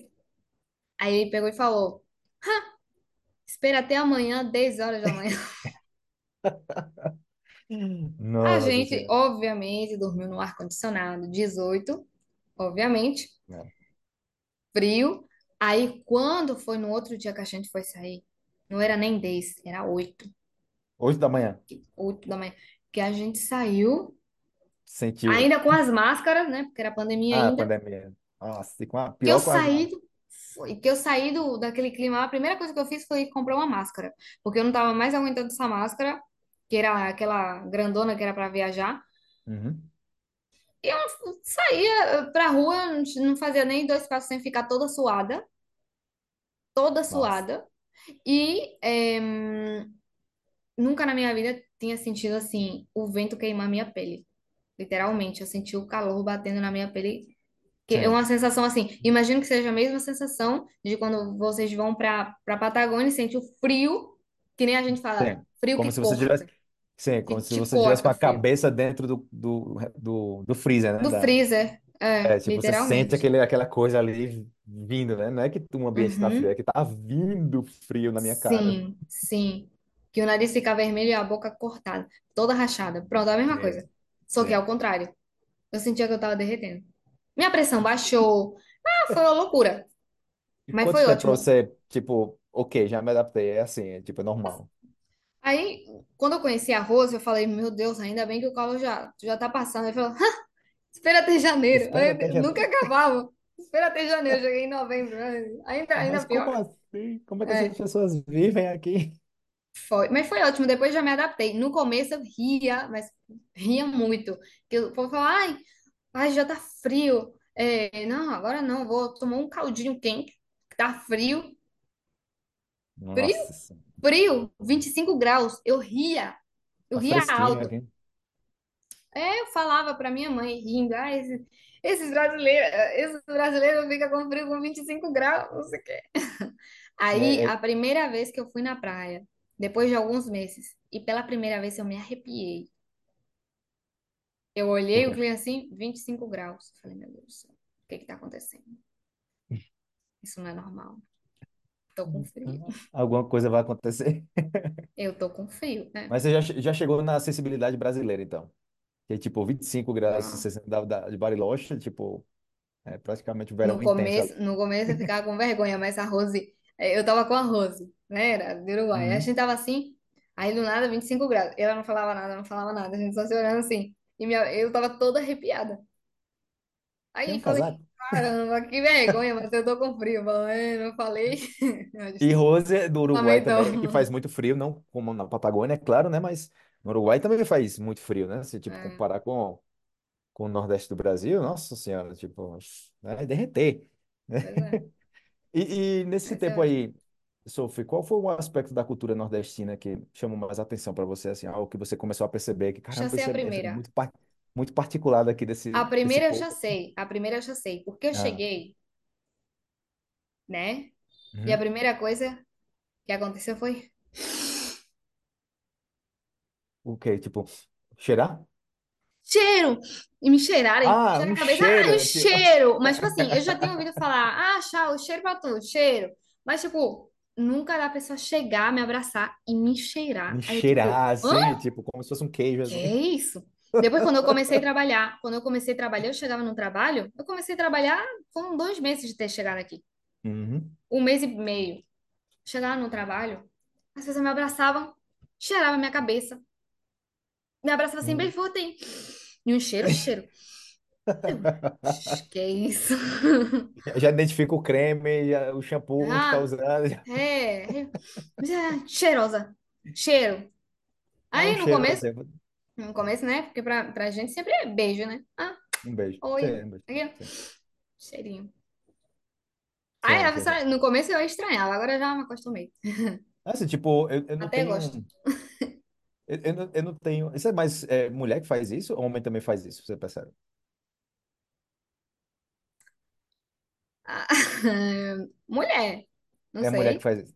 Aí ele pegou e falou: espera até amanhã, 10 horas da manhã. A Nossa gente, Senhora. obviamente, dormiu no ar-condicionado, 18, obviamente. É. frio. Aí, quando foi no outro dia que a gente foi sair, não era nem 10, era 8, Oito da manhã. 8 da manhã. Que a gente saiu, Sentiu. ainda com as máscaras, né? Porque era pandemia Ah, ainda. pandemia. Nossa, e com a, Que eu pior com as saí, do- foi, que eu saí do, daquele clima, a primeira coisa que eu fiz foi comprar uma máscara. Porque eu não tava mais aguentando essa máscara, que era aquela grandona que era para viajar. Uhum. E eu saía pra rua, não fazia nem dois passos sem ficar toda suada, toda suada. E eh, Nunca na minha vida tinha sentido assim, o vento queimar minha pele. literalmente. Eu senti o calor batendo na minha pele, que é uma sensação assim. Imagino que seja a mesma sensação de quando vocês vão para para Patagônia e sente o frio, que nem a gente fala, sim. frio Como que se você tivesse, sim, como se você tivesse com a frio. cabeça dentro do, do, do, do freezer, né? Do Da, freezer, é, é, tipo, você sente literalmente. aquele, aquela coisa ali vindo, né? Não é que o ambiente está frio, Uhum. é que tá vindo frio na minha cara. Sim, sim. Que o nariz fica vermelho e a boca cortada, toda rachada. Pronto, é a mesma Sim, coisa. Só que é sim. ao contrário. Eu sentia que eu tava derretendo. Minha pressão baixou. Ah, foi uma loucura. E Mas quanto foi tempo pra ótimo. você, tipo, ok, já me adaptei, é assim, é, tipo, é normal. Aí, quando eu conheci a Rose, eu falei, meu Deus, ainda bem que o calor já, já tá passando. Ele falou, espera até janeiro. Espera até nunca acabava. Espera até janeiro. Eu cheguei em novembro. né? Ainda, ainda Mas como pior. assim? Como é que essas É, pessoas vivem aqui? foi. Mas foi ótimo. Depois já me adaptei. No começo eu ria, mas ria muito. Que o povo falava, ai, ai, já tá frio. É, não, agora não. Vou tomar um caldinho quente. que Tá frio. Frio? Nossa Senhora. Frio? 25 graus. Eu ria. Eu Tá ria alto. aqui. É, eu falava pra minha mãe, rindo, ah, esse- esses brasileiros, esses brasileiros ficam com frio com 25 graus, não sei o quê. Aí, É, a é, primeira vez que eu fui na praia, depois de alguns meses, e pela primeira vez eu me arrepiei. Eu olhei o quê? clima assim, 25 graus. Falei, meu Deus do céu, o que que tá acontecendo? Isso não é normal. Tô com frio. Alguma coisa vai acontecer. Eu tô com frio, né? Mas você já, che- já chegou na acessibilidade brasileira, então. Que é tipo 25 graus Ah, você da, da, de Bariloche, tipo, é praticamente o verão No intenso ali. começo, no começo eu ficava com vergonha, mas a Rose, eh, eu tava com a Rose, né? Era do Uruguai. A Uhum. gente tava assim, aí do nada 25 graus. Ela não falava nada, não falava nada, a gente só se olhando assim. E minha, eu tava toda arrepiada. Tem Aí um falei, casaco? Caramba, que vergonha, mas eu tô com frio. Eu falei, "É, não falei. A E Rose é do Uruguai também, que faz muito frio, não como na Patagônia, é claro, né? Mas no Uruguai também faz muito frio, né? Se tipo É, comparar com, com o Nordeste do Brasil, nossa senhora, tipo, é derreter. né? pois é, E, e nesse essa tempo é. aí, Sophie, qual foi o aspecto da cultura nordestina que chamou mais atenção para você, assim, algo que você começou a perceber que, Já caramba, sei isso a é, é primeira. muito, par- muito particular daqui A desse, desse primeira eu já povo. sei, a primeira eu já sei. Porque eu Ah, cheguei, né? E a uhum. primeira coisa que aconteceu foi O quê? Tipo, cheirar? cheiro! E me cheirarem, Ah, cheirar um a cabeça, ah, o cheiro, tipo, cheiro! Mas, tipo assim, eu já tinha ouvido falar, ah, o cheiro pra tu, cheiro. Mas, tipo, nunca da pessoa chegar, me abraçar e me cheirar. me Aí eu, tipo, cheirar, hã? assim, tipo, como se fosse um queijo, Que assim. é isso? Depois, quando eu comecei a trabalhar, quando eu comecei a trabalhar, eu chegava no trabalho, eu comecei a trabalhar com dois meses de ter chegado aqui. Uhum. Um mês e meio. Chegava no trabalho, as pessoas me abraçavam, cheiravam a minha cabeça, me abraçava assim bem Hum. forte. hein? E um cheiro, cheiro. Eu, que é isso? Já identifica o creme, já- o shampoo que tá Ah, usando. já- é, é, é, cheirosa, cheiro. Um Aí no cheiro, começo, no começo, né? Porque pra, pra gente sempre é beijo, né? Ah, um beijo. Sim, oi, um beijo. aqui, Sim, cheirinho. Aí sim, a sim. sim. pessoa, no começo eu estranhava, agora eu já me acostumei. Assim, tipo, eu, eu não Até gosto. tenho. Eu, eu, não, eu não tenho. Isso é mais é, mulher que faz isso? Ou homem também faz isso? Você percebe? Ah, mulher, não É a mulher que sei. faz isso.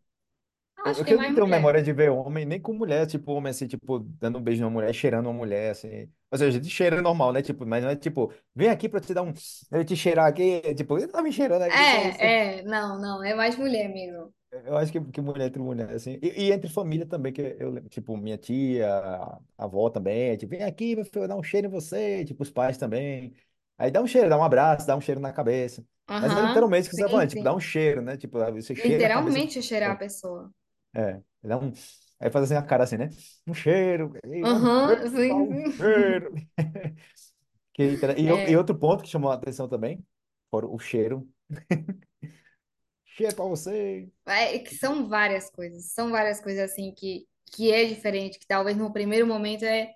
Eu, Acho eu que é eu não mais tenho mulher. memória de ver homem, nem com mulher, tipo, homem assim, tipo, dando um beijo numa mulher, cheirando uma mulher, assim. Ou seja, de cheiro normal, né? Tipo, mas não é tipo, vem aqui pra te dar um. Eu te cheirar aqui, é, tipo, ele tá me cheirando aqui, só isso. É, é, não, não, é mais mulher mesmo. Eu acho que, que mulher entre mulher, assim. E, e entre família também, que eu lembro, tipo, minha tia, a avó também, tipo, vem aqui, meu filho, dar um cheiro em você, tipo, os pais também. Aí dá um cheiro, dá um abraço, dá um cheiro na cabeça. Mas é Aham, literalmente o que você tá sim, falando, tipo, dá sim. um cheiro, né? Tipo, você cheira a cabeça. Literalmente cheirar a pessoa. É, dá um. Aí faz assim a cara assim, né? Um cheiro, e um Aham, cheiro, dá um sim. cheiro. Que, inter- e, o- e É, outro ponto que chamou a atenção também, fora o cheiro. Cheiro pra você. é que são várias coisas, são várias coisas assim que, que é diferente, que talvez no primeiro momento é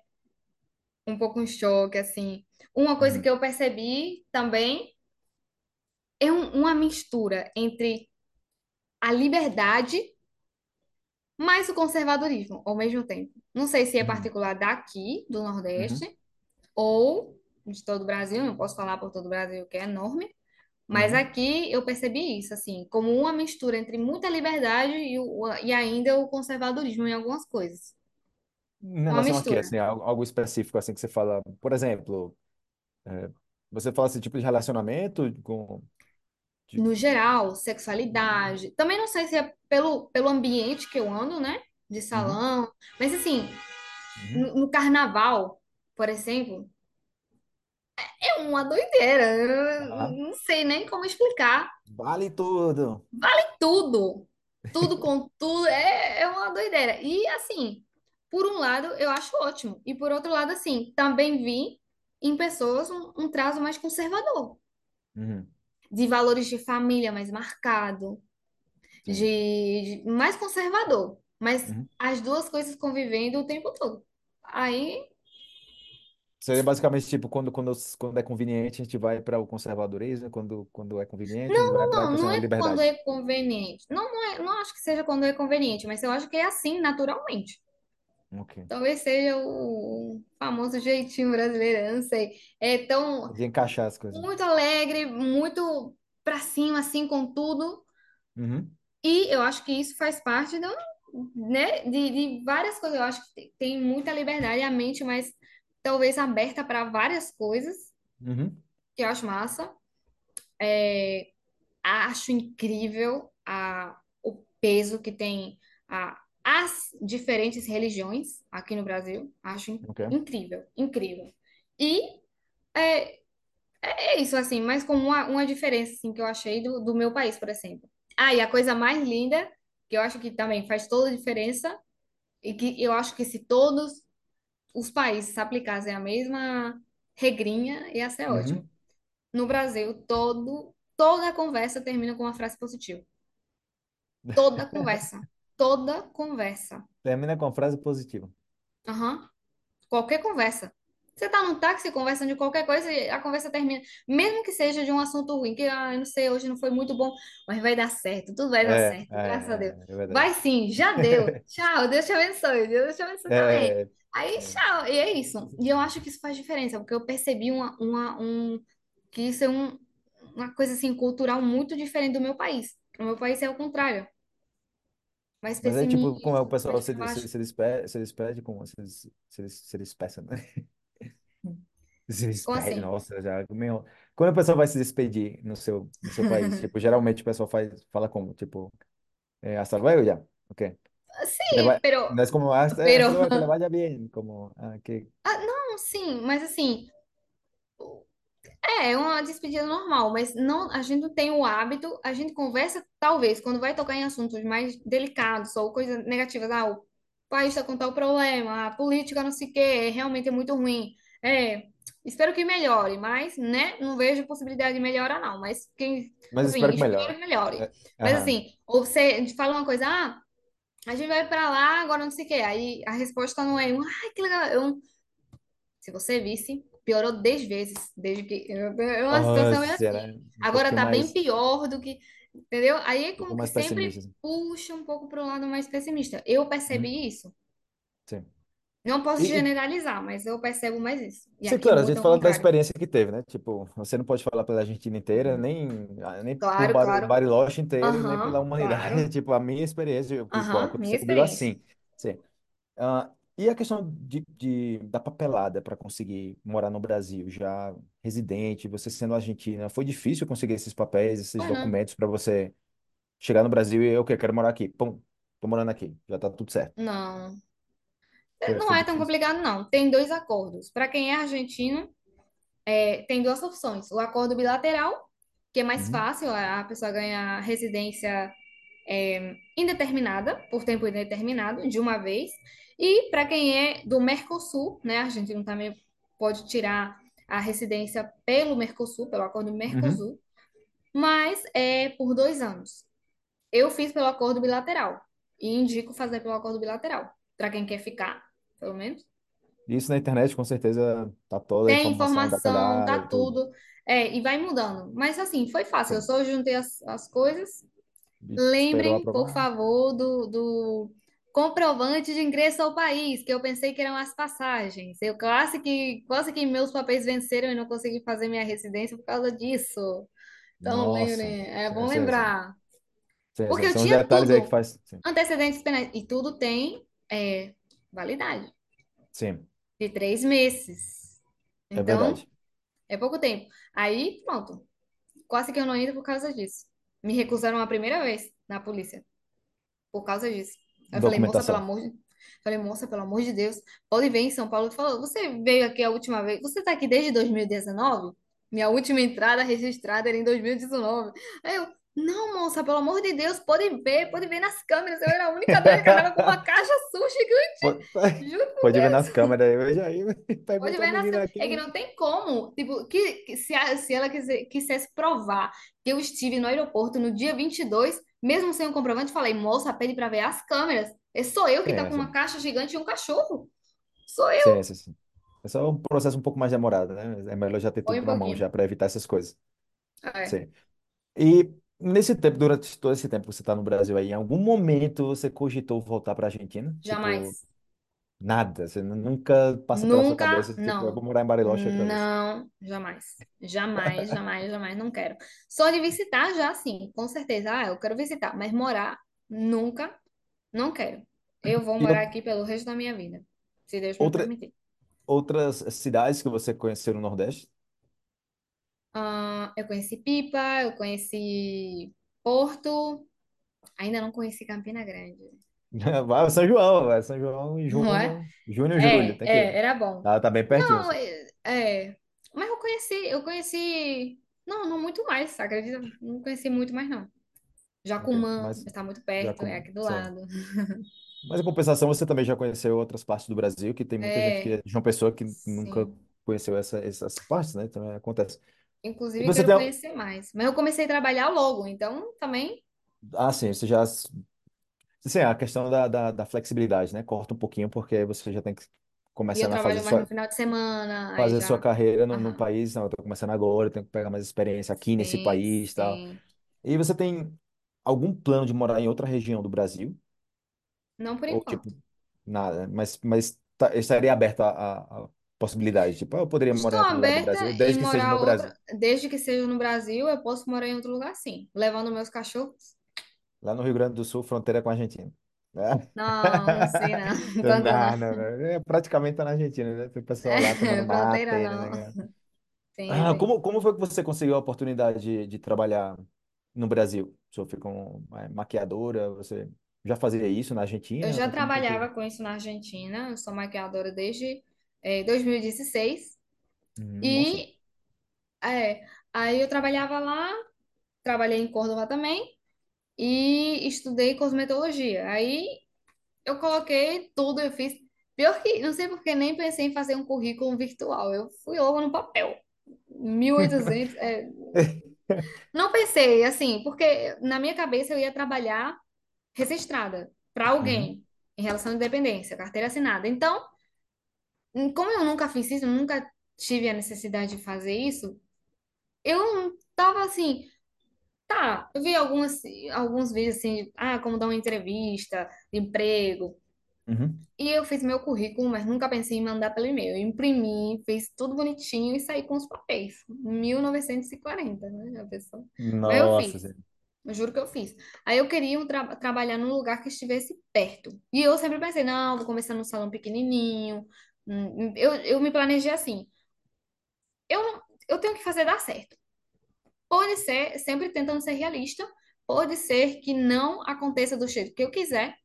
um pouco um choque, assim. Uma coisa que Uhum, eu percebi também é um- uma mistura entre a liberdade mais o conservadorismo ao mesmo tempo. Não sei se é uhum, particular daqui, do uhum. Nordeste, ou de todo o Brasil, não posso falar por todo o Brasil, que é enorme, mas Uhum. aqui eu percebi isso, assim, como uma mistura entre muita liberdade e, o, e ainda o conservadorismo em algumas coisas. Em Uma relação a quê? mistura. Assim, algo, algo específico assim que você fala, por exemplo, é, você fala esse tipo de relacionamento com, de, No geral, sexualidade. Também não sei se é pelo, pelo ambiente que eu ando, né? De Uhum, salão. Mas, assim, uhum. no, no carnaval, por exemplo, é uma doideira. Aham. não sei nem como explicar. Vale tudo. Tudo. Tudo com tudo. É, é uma doideira. E, assim, por um lado, eu acho ótimo. E, por outro lado, assim, também vi em pessoas um, um traço mais conservador. Uhum, De valores de família mais marcado. De, de- mais conservador, mas Uhum. as duas coisas convivendo o tempo todo. Aí, Seria basicamente tipo, quando, quando, quando é conveniente, a gente vai para o conservadorismo, quando, quando é conveniente, não, não, para não, não é quando é conveniente. Não, não é, não acho que seja quando é conveniente, mas eu acho que é assim naturalmente. Ok. Talvez seja o famoso jeitinho brasileiro, não sei. É tão De encaixar as coisas. muito alegre, muito pra cima assim com tudo, Uhum, e eu acho que isso faz parte do, né, de, de várias coisas. Eu acho que tem muita liberdade, a mente mais talvez aberta para várias coisas, uhum, que eu acho massa. Acho incrível a, o peso que tem a, as diferentes religiões aqui no Brasil. Acho in- ok. incrível, incrível. E é, é isso, assim, mas como uma, uma diferença assim, que eu achei do, do meu país, por exemplo. Ah, e a coisa mais linda, que eu acho que também faz toda a diferença, e que eu acho que se todos os países aplicassem a mesma regrinha, ia ser ótimo. Uhum. No Brasil, todo, toda conversa termina com uma frase positiva. Toda conversa. Toda conversa. Termina com a frase positiva. Aham. Qualquer conversa. Você tá num táxi conversando de qualquer coisa e a conversa termina. Mesmo que seja de um assunto ruim, que ah, eu não sei, hoje não foi muito bom, mas vai dar certo, tudo vai dar É, certo, graças a Deus. é, é. Vai sim, já deu. Tchau, Deus te abençoe, Deus te abençoe também. É, Aí, é. tchau. E é isso. E eu acho que isso faz diferença, porque eu percebi uma, uma, um, que isso é um, uma coisa assim, cultural muito diferente do meu país. O meu país é o contrário. Mas aí, tipo, como é o pessoal se, se, se despede, se despede com... Se, se, se, se despeça, né? Como despede, assim? nossa, já... Meio... Quando a pessoa vai se despedir no seu, no seu país, tipo, geralmente o pessoal faz, fala como? Tipo, é, hasta luego ya, ok. Le Sim, va- pero, como, hasta, pero, hasta luego, que le vaya bien, como, ah, que... ah, não, sim, mas assim, é é uma despedida normal, mas não, a gente não tem o hábito, a gente conversa, talvez, quando vai tocar em assuntos mais delicados ou coisas negativas, ah, o país está com tal problema, a política não sei o quê, realmente é muito ruim. É, espero que melhore, mas, né, não vejo possibilidade de melhorar, não, mas quem, Mas assim, espero que espero melhore. que melhore. É, Mas aham. assim, ou você fala uma coisa, ah, a gente vai pra lá, agora não sei o quê. Aí a resposta não é um, ai, que legal. É um, se você visse, piorou 10 vezes desde que. É uma situação Nossa, assim. Um Agora tá bem mais, um pior do que. Entendeu? Aí pouco como que mais sempre pessimista. puxa um pouco pro lado mais pessimista. Eu percebi isso. sim. Não posso E, e, generalizar, mas eu percebo mais isso. E sim, aqui claro, a gente ao fala da contrário. experiência que teve, né? Tipo, você não pode falar pela Argentina inteira, nem, ah, nem por Claro, Bar- claro. Bariloche inteiro, nem pela Aham, humanidade. claro. Tipo, a minha experiência, o que Aham, minha aconteceu comigo experiência. assim. Sim. Ah, e a questão de, de- da papelada para conseguir morar no Brasil, já residente, você sendo argentina, foi difícil conseguir esses papéis, esses Foi não. documentos para você chegar no Brasil e eu que quero morar aqui. Pum, tô morando aqui, já tá tudo certo. Não. Foi, Não é tão complicado, não. Tem dois acordos. Para quem é argentino, é, tem duas opções. O acordo bilateral, que é mais Uhum, fácil, a pessoa ganha residência indeterminada, por tempo indeterminado, de uma vez. E para quem é do Mercosul, né, a Argentina também pode tirar a residência pelo Mercosul, pelo acordo uhum. Mercosul, mas é por dois anos. Eu fiz pelo acordo bilateral e indico fazer pelo acordo bilateral, para quem quer ficar, pelo menos. Isso na internet com certeza tá toda a Tem informação tá tudo. É, e vai mudando. Mas assim, foi fácil. Eu só juntei as, as coisas. Lembrem, por favor, do, do. comprovante de ingresso ao país, que eu pensei que eram as passagens. Eu quase que, quase que meus papéis venceram e não consegui fazer minha residência por causa disso. Então, Nossa. é bom Sim, sim, sim. lembrar. Porque eu tinha tudo, faz. Antecedentes penais, e tudo tem é, validade sim, de três meses. é Então, verdade. é pouco tempo. Aí, pronto. Quase que eu não entro por causa disso. Me recusaram a primeira vez na polícia. por causa disso. Eu falei, moça, pelo amor de... Falei, moça, pelo amor de Deus, pode vir em São Paulo. Ele falou, você veio aqui a última vez, você tá aqui desde 2019? Minha última entrada registrada era em 2019. Aí eu, não, moça, pelo amor de Deus, pode ver, pode ver nas câmeras. Eu era a única doida que andava com uma caixa azul gigante. Pode, Juro por pode ver nas câmeras aí. Eu já ia Pode ver nas câmeras. É que não tem como. Tipo, que, que se, a- se ela quiser, quisesse provar que eu estive no aeroporto no dia 22, mesmo sem o comprovante, falei, moça, pede pra ver as câmeras. É só eu que tá Sim, com uma sim. caixa gigante e um cachorro. Sou eu. Sim, sim, sim. É só um processo um pouco mais demorado, né? É melhor já ter Foi tudo um na mão pouquinho. já para evitar essas coisas. É, Sim. E nesse tempo, durante todo esse tempo que você está no Brasil aí, em algum momento você cogitou voltar para a Argentina? Tipo, jamais. nada. Você nu- nunca passa pela sua Nunca, cabeça, tipo, eu não. vou morar em Bariloche outra vez. Não, jamais. Jamais, jamais, jamais, não quero. Só de visitar já, sim, com certeza. Ah, eu quero visitar, mas morar, nunca, não quero. Eu vou E morar aqui pelo resto da minha vida, se Deus me outra, permitir. outras cidades que você conheceu no Nordeste? Ah, eu conheci Pipa, eu conheci Porto, ainda não conheci Campina Grande, Vai, São João, vai, São João em não é? junho, junho e julho, É, tem que ir. é, era bom. Tá, tá bem pertinho. Não, é, é, mas eu conheci, eu conheci, não, não muito mais, acredita? Não conheci muito mais não. Jacumã, mas está muito perto, é aqui do sim. lado. Mas em compensação, você também já conheceu outras partes do Brasil, que tem muita gente que É, é de uma pessoa que nunca sim. conheceu essa, essas partes, né? Também acontece. Inclusive você quero tem. conhecer mais. Mas eu comecei a trabalhar logo, então também. Ah, sim, você já. Sim, a questão da, da, da flexibilidade, né? Corta um pouquinho, porque você já tem que E eu começar a fazer trabalho mais no sua, final de semana, aí fazer sua já. carreira no, no Aham. país. Não, eu tô começando agora, eu tenho que pegar mais experiência aqui nesse Sim, país e tal. sim. E você tem algum plano de morar em outra região do Brasil? Não por Ou, enquanto. tipo, nada, mas, mas tá- estaria aberto a, a, a possibilidade. Tipo, ah, eu poderia morar Estou em outro lugar do Brasil, desde que seja morar no outra. Brasil. Desde que seja no Brasil, eu posso morar em outro lugar, sim. Levando meus cachorros. Lá no Rio Grande do Sul, fronteira com a Argentina. né? Não, não sei não. Não. Não, não, não. É, praticamente tá na Argentina, né? Tem o pessoal lá tomando mate, né? não. né? Sim, Ah, sim. como, como foi que você conseguiu a oportunidade de, de trabalhar no Brasil? Você foi como é, maquiadora? Você já fazia isso na Eu Argentina? já foi que... trabalhava com isso na Argentina. Eu sou maquiadora desde eh, 2016. Hum, Nossa. E é, aí eu trabalhava lá, trabalhei em Córdoba também e estudei cosmetologia. Aí eu coloquei tudo, eu fiz. Pior que, não sei porque nem pensei em fazer um currículo virtual. Eu fui logo no papel. 1800, é, não pensei assim, porque na minha cabeça eu ia trabalhar registrada para Uhum, alguém em relação à independência, carteira assinada. Então, como eu nunca fiz isso, nunca tive a necessidade de fazer isso, eu tava assim, tá, eu vi algumas, alguns vídeos assim, ah, como dar uma entrevista de emprego. uhum. E eu fiz meu currículo, mas nunca pensei em mandar pelo e-mail. Eu imprimi, fiz tudo bonitinho e saí com os papéis. 1940, né, a pessoa. Mas eu Nossa, fiz. Eu juro que eu fiz. Aí eu queria um tra- trabalhar num lugar que estivesse perto. E eu sempre pensei, não, vou começar num salão pequenininho. Hum, Eu, eu me planejei assim. Eu, não- eu tenho que fazer dar certo. Pode ser, sempre tentando ser realista, pode ser que não aconteça do jeito que eu quiser,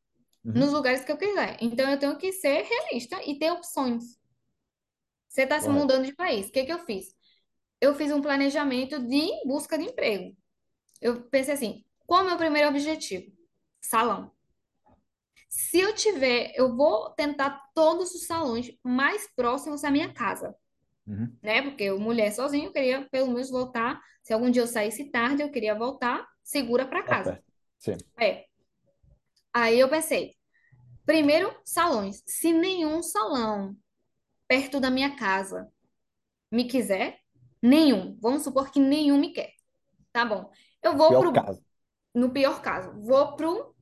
nos Uhum, lugares que eu quiser. Então eu tenho que ser realista e ter opções. Você está se correto. mudando de país. O que que eu fiz? Eu fiz um planejamento de busca de emprego. Eu pensei assim, qual é o meu primeiro objetivo? Salão. Se eu tiver, eu vou tentar todos os salões mais próximos da minha casa, Uhum. né? Porque eu, mulher sozinha, eu queria pelo menos voltar. Se algum dia eu saísse tarde, eu queria voltar segura para Tá casa. Sim. É. Aí eu pensei, primeiro, salões. Se nenhum salão perto da minha casa me quiser, nenhum. Vamos supor que nenhum me quer. Tá bom. Eu vou Pior pro, caso. no pior caso, vou pro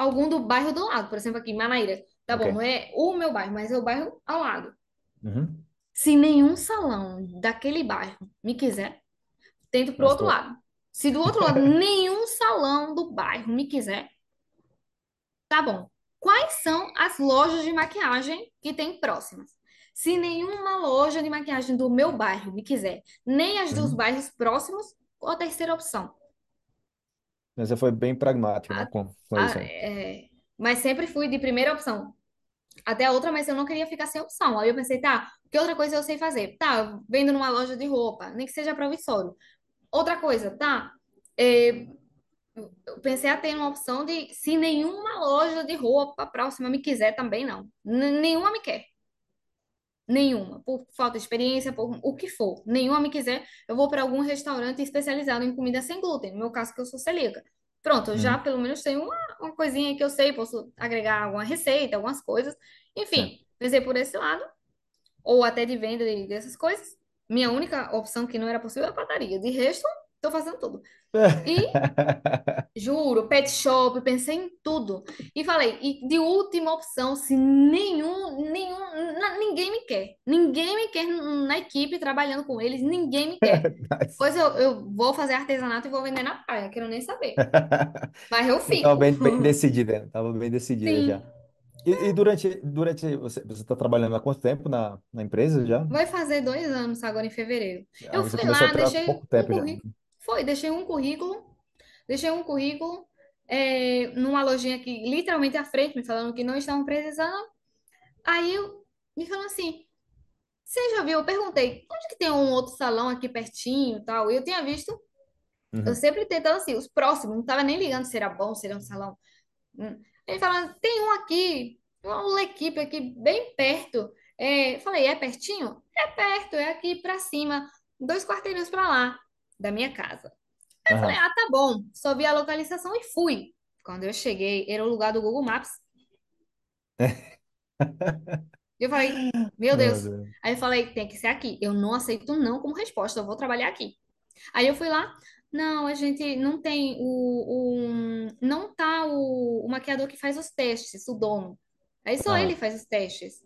algum do bairro do lado, por exemplo, aqui, Manaíra. Tá bom, não é o meu bairro, mas é o bairro ao lado. Uhum. Se nenhum salão daquele bairro me quiser, tento pro outro Lascou. lado. Se do outro lado nenhum salão do bairro me quiser, tá bom. Quais são as lojas de maquiagem que tem próximas? Se nenhuma loja de maquiagem do meu bairro me quiser, nem as dos Uhum. bairros próximos, qual a terceira opção? Mas Você foi bem pragmático, né? A- Com, com a- isso aí. é, mas sempre fui de primeira opção. Até a outra, mas eu não queria ficar sem opção. Aí eu pensei, tá, que outra coisa eu sei fazer? Tá, eu vendo numa loja de roupa, nem que seja provisório. Outra coisa, tá? é, eu pensei até numa opção de se nenhuma loja de roupa próxima me quiser também, não. N- nenhuma me quer. Nenhuma. Por falta de experiência, por o que for. Nenhuma me quiser, eu vou para algum restaurante especializado em comida sem glúten. No meu caso, que eu sou celíaca. Pronto, eu já Uhum. pelo menos tenho uma, uma coisinha que eu sei, posso agregar alguma receita, algumas coisas. Enfim, pensei por esse lado, ou até de venda de- dessas coisas. Minha única opção que não era possível é a padaria. De resto, tô fazendo tudo. E Juro, pet shop, pensei em tudo. E falei, e de última opção, se nenhum, nenhum, na- ninguém me quer. Ninguém me quer na equipe trabalhando com eles, ninguém me quer. Nice. Pois eu, eu vou fazer artesanato e vou vender na praia, quero nem saber. Mas eu fico. bem, bem decidida, estava bem decidida já. Sim, E, e durante, durante você, você está trabalhando há quanto tempo na, na empresa já? vai fazer dois anos agora em fevereiro. Ah, Eu fui lá, deixei pouco um tempo já. currículo. Foi, deixei um currículo, deixei um currículo é, numa lojinha aqui, literalmente à frente, me falando que não estavam precisando. Aí eu me falou assim. Você já viu? Eu perguntei, onde que tem um outro salão aqui pertinho tal? E eu tinha visto, eu Uhum. sempre tentando assim, os próximos, não tava nem ligando se era bom, se era um salão. Hum. Ele falando, tem um aqui, uma equipe aqui bem perto. É, eu falei, é pertinho? É perto, é aqui pra cima, dois quarteirões pra lá, da minha casa. Aí eu falei, ah, tá bom. Só vi a localização e fui. Quando eu cheguei, era o lugar do Google Maps. Eu falei, meu Meu Deus. Deus. Aí eu falei, tem que ser aqui. Eu não aceito não como resposta, eu vou trabalhar aqui. Aí eu fui lá, não, a gente não tem o, o não tá o, o maquiador que faz os testes, o dono. Aí só ele Aham. faz os testes.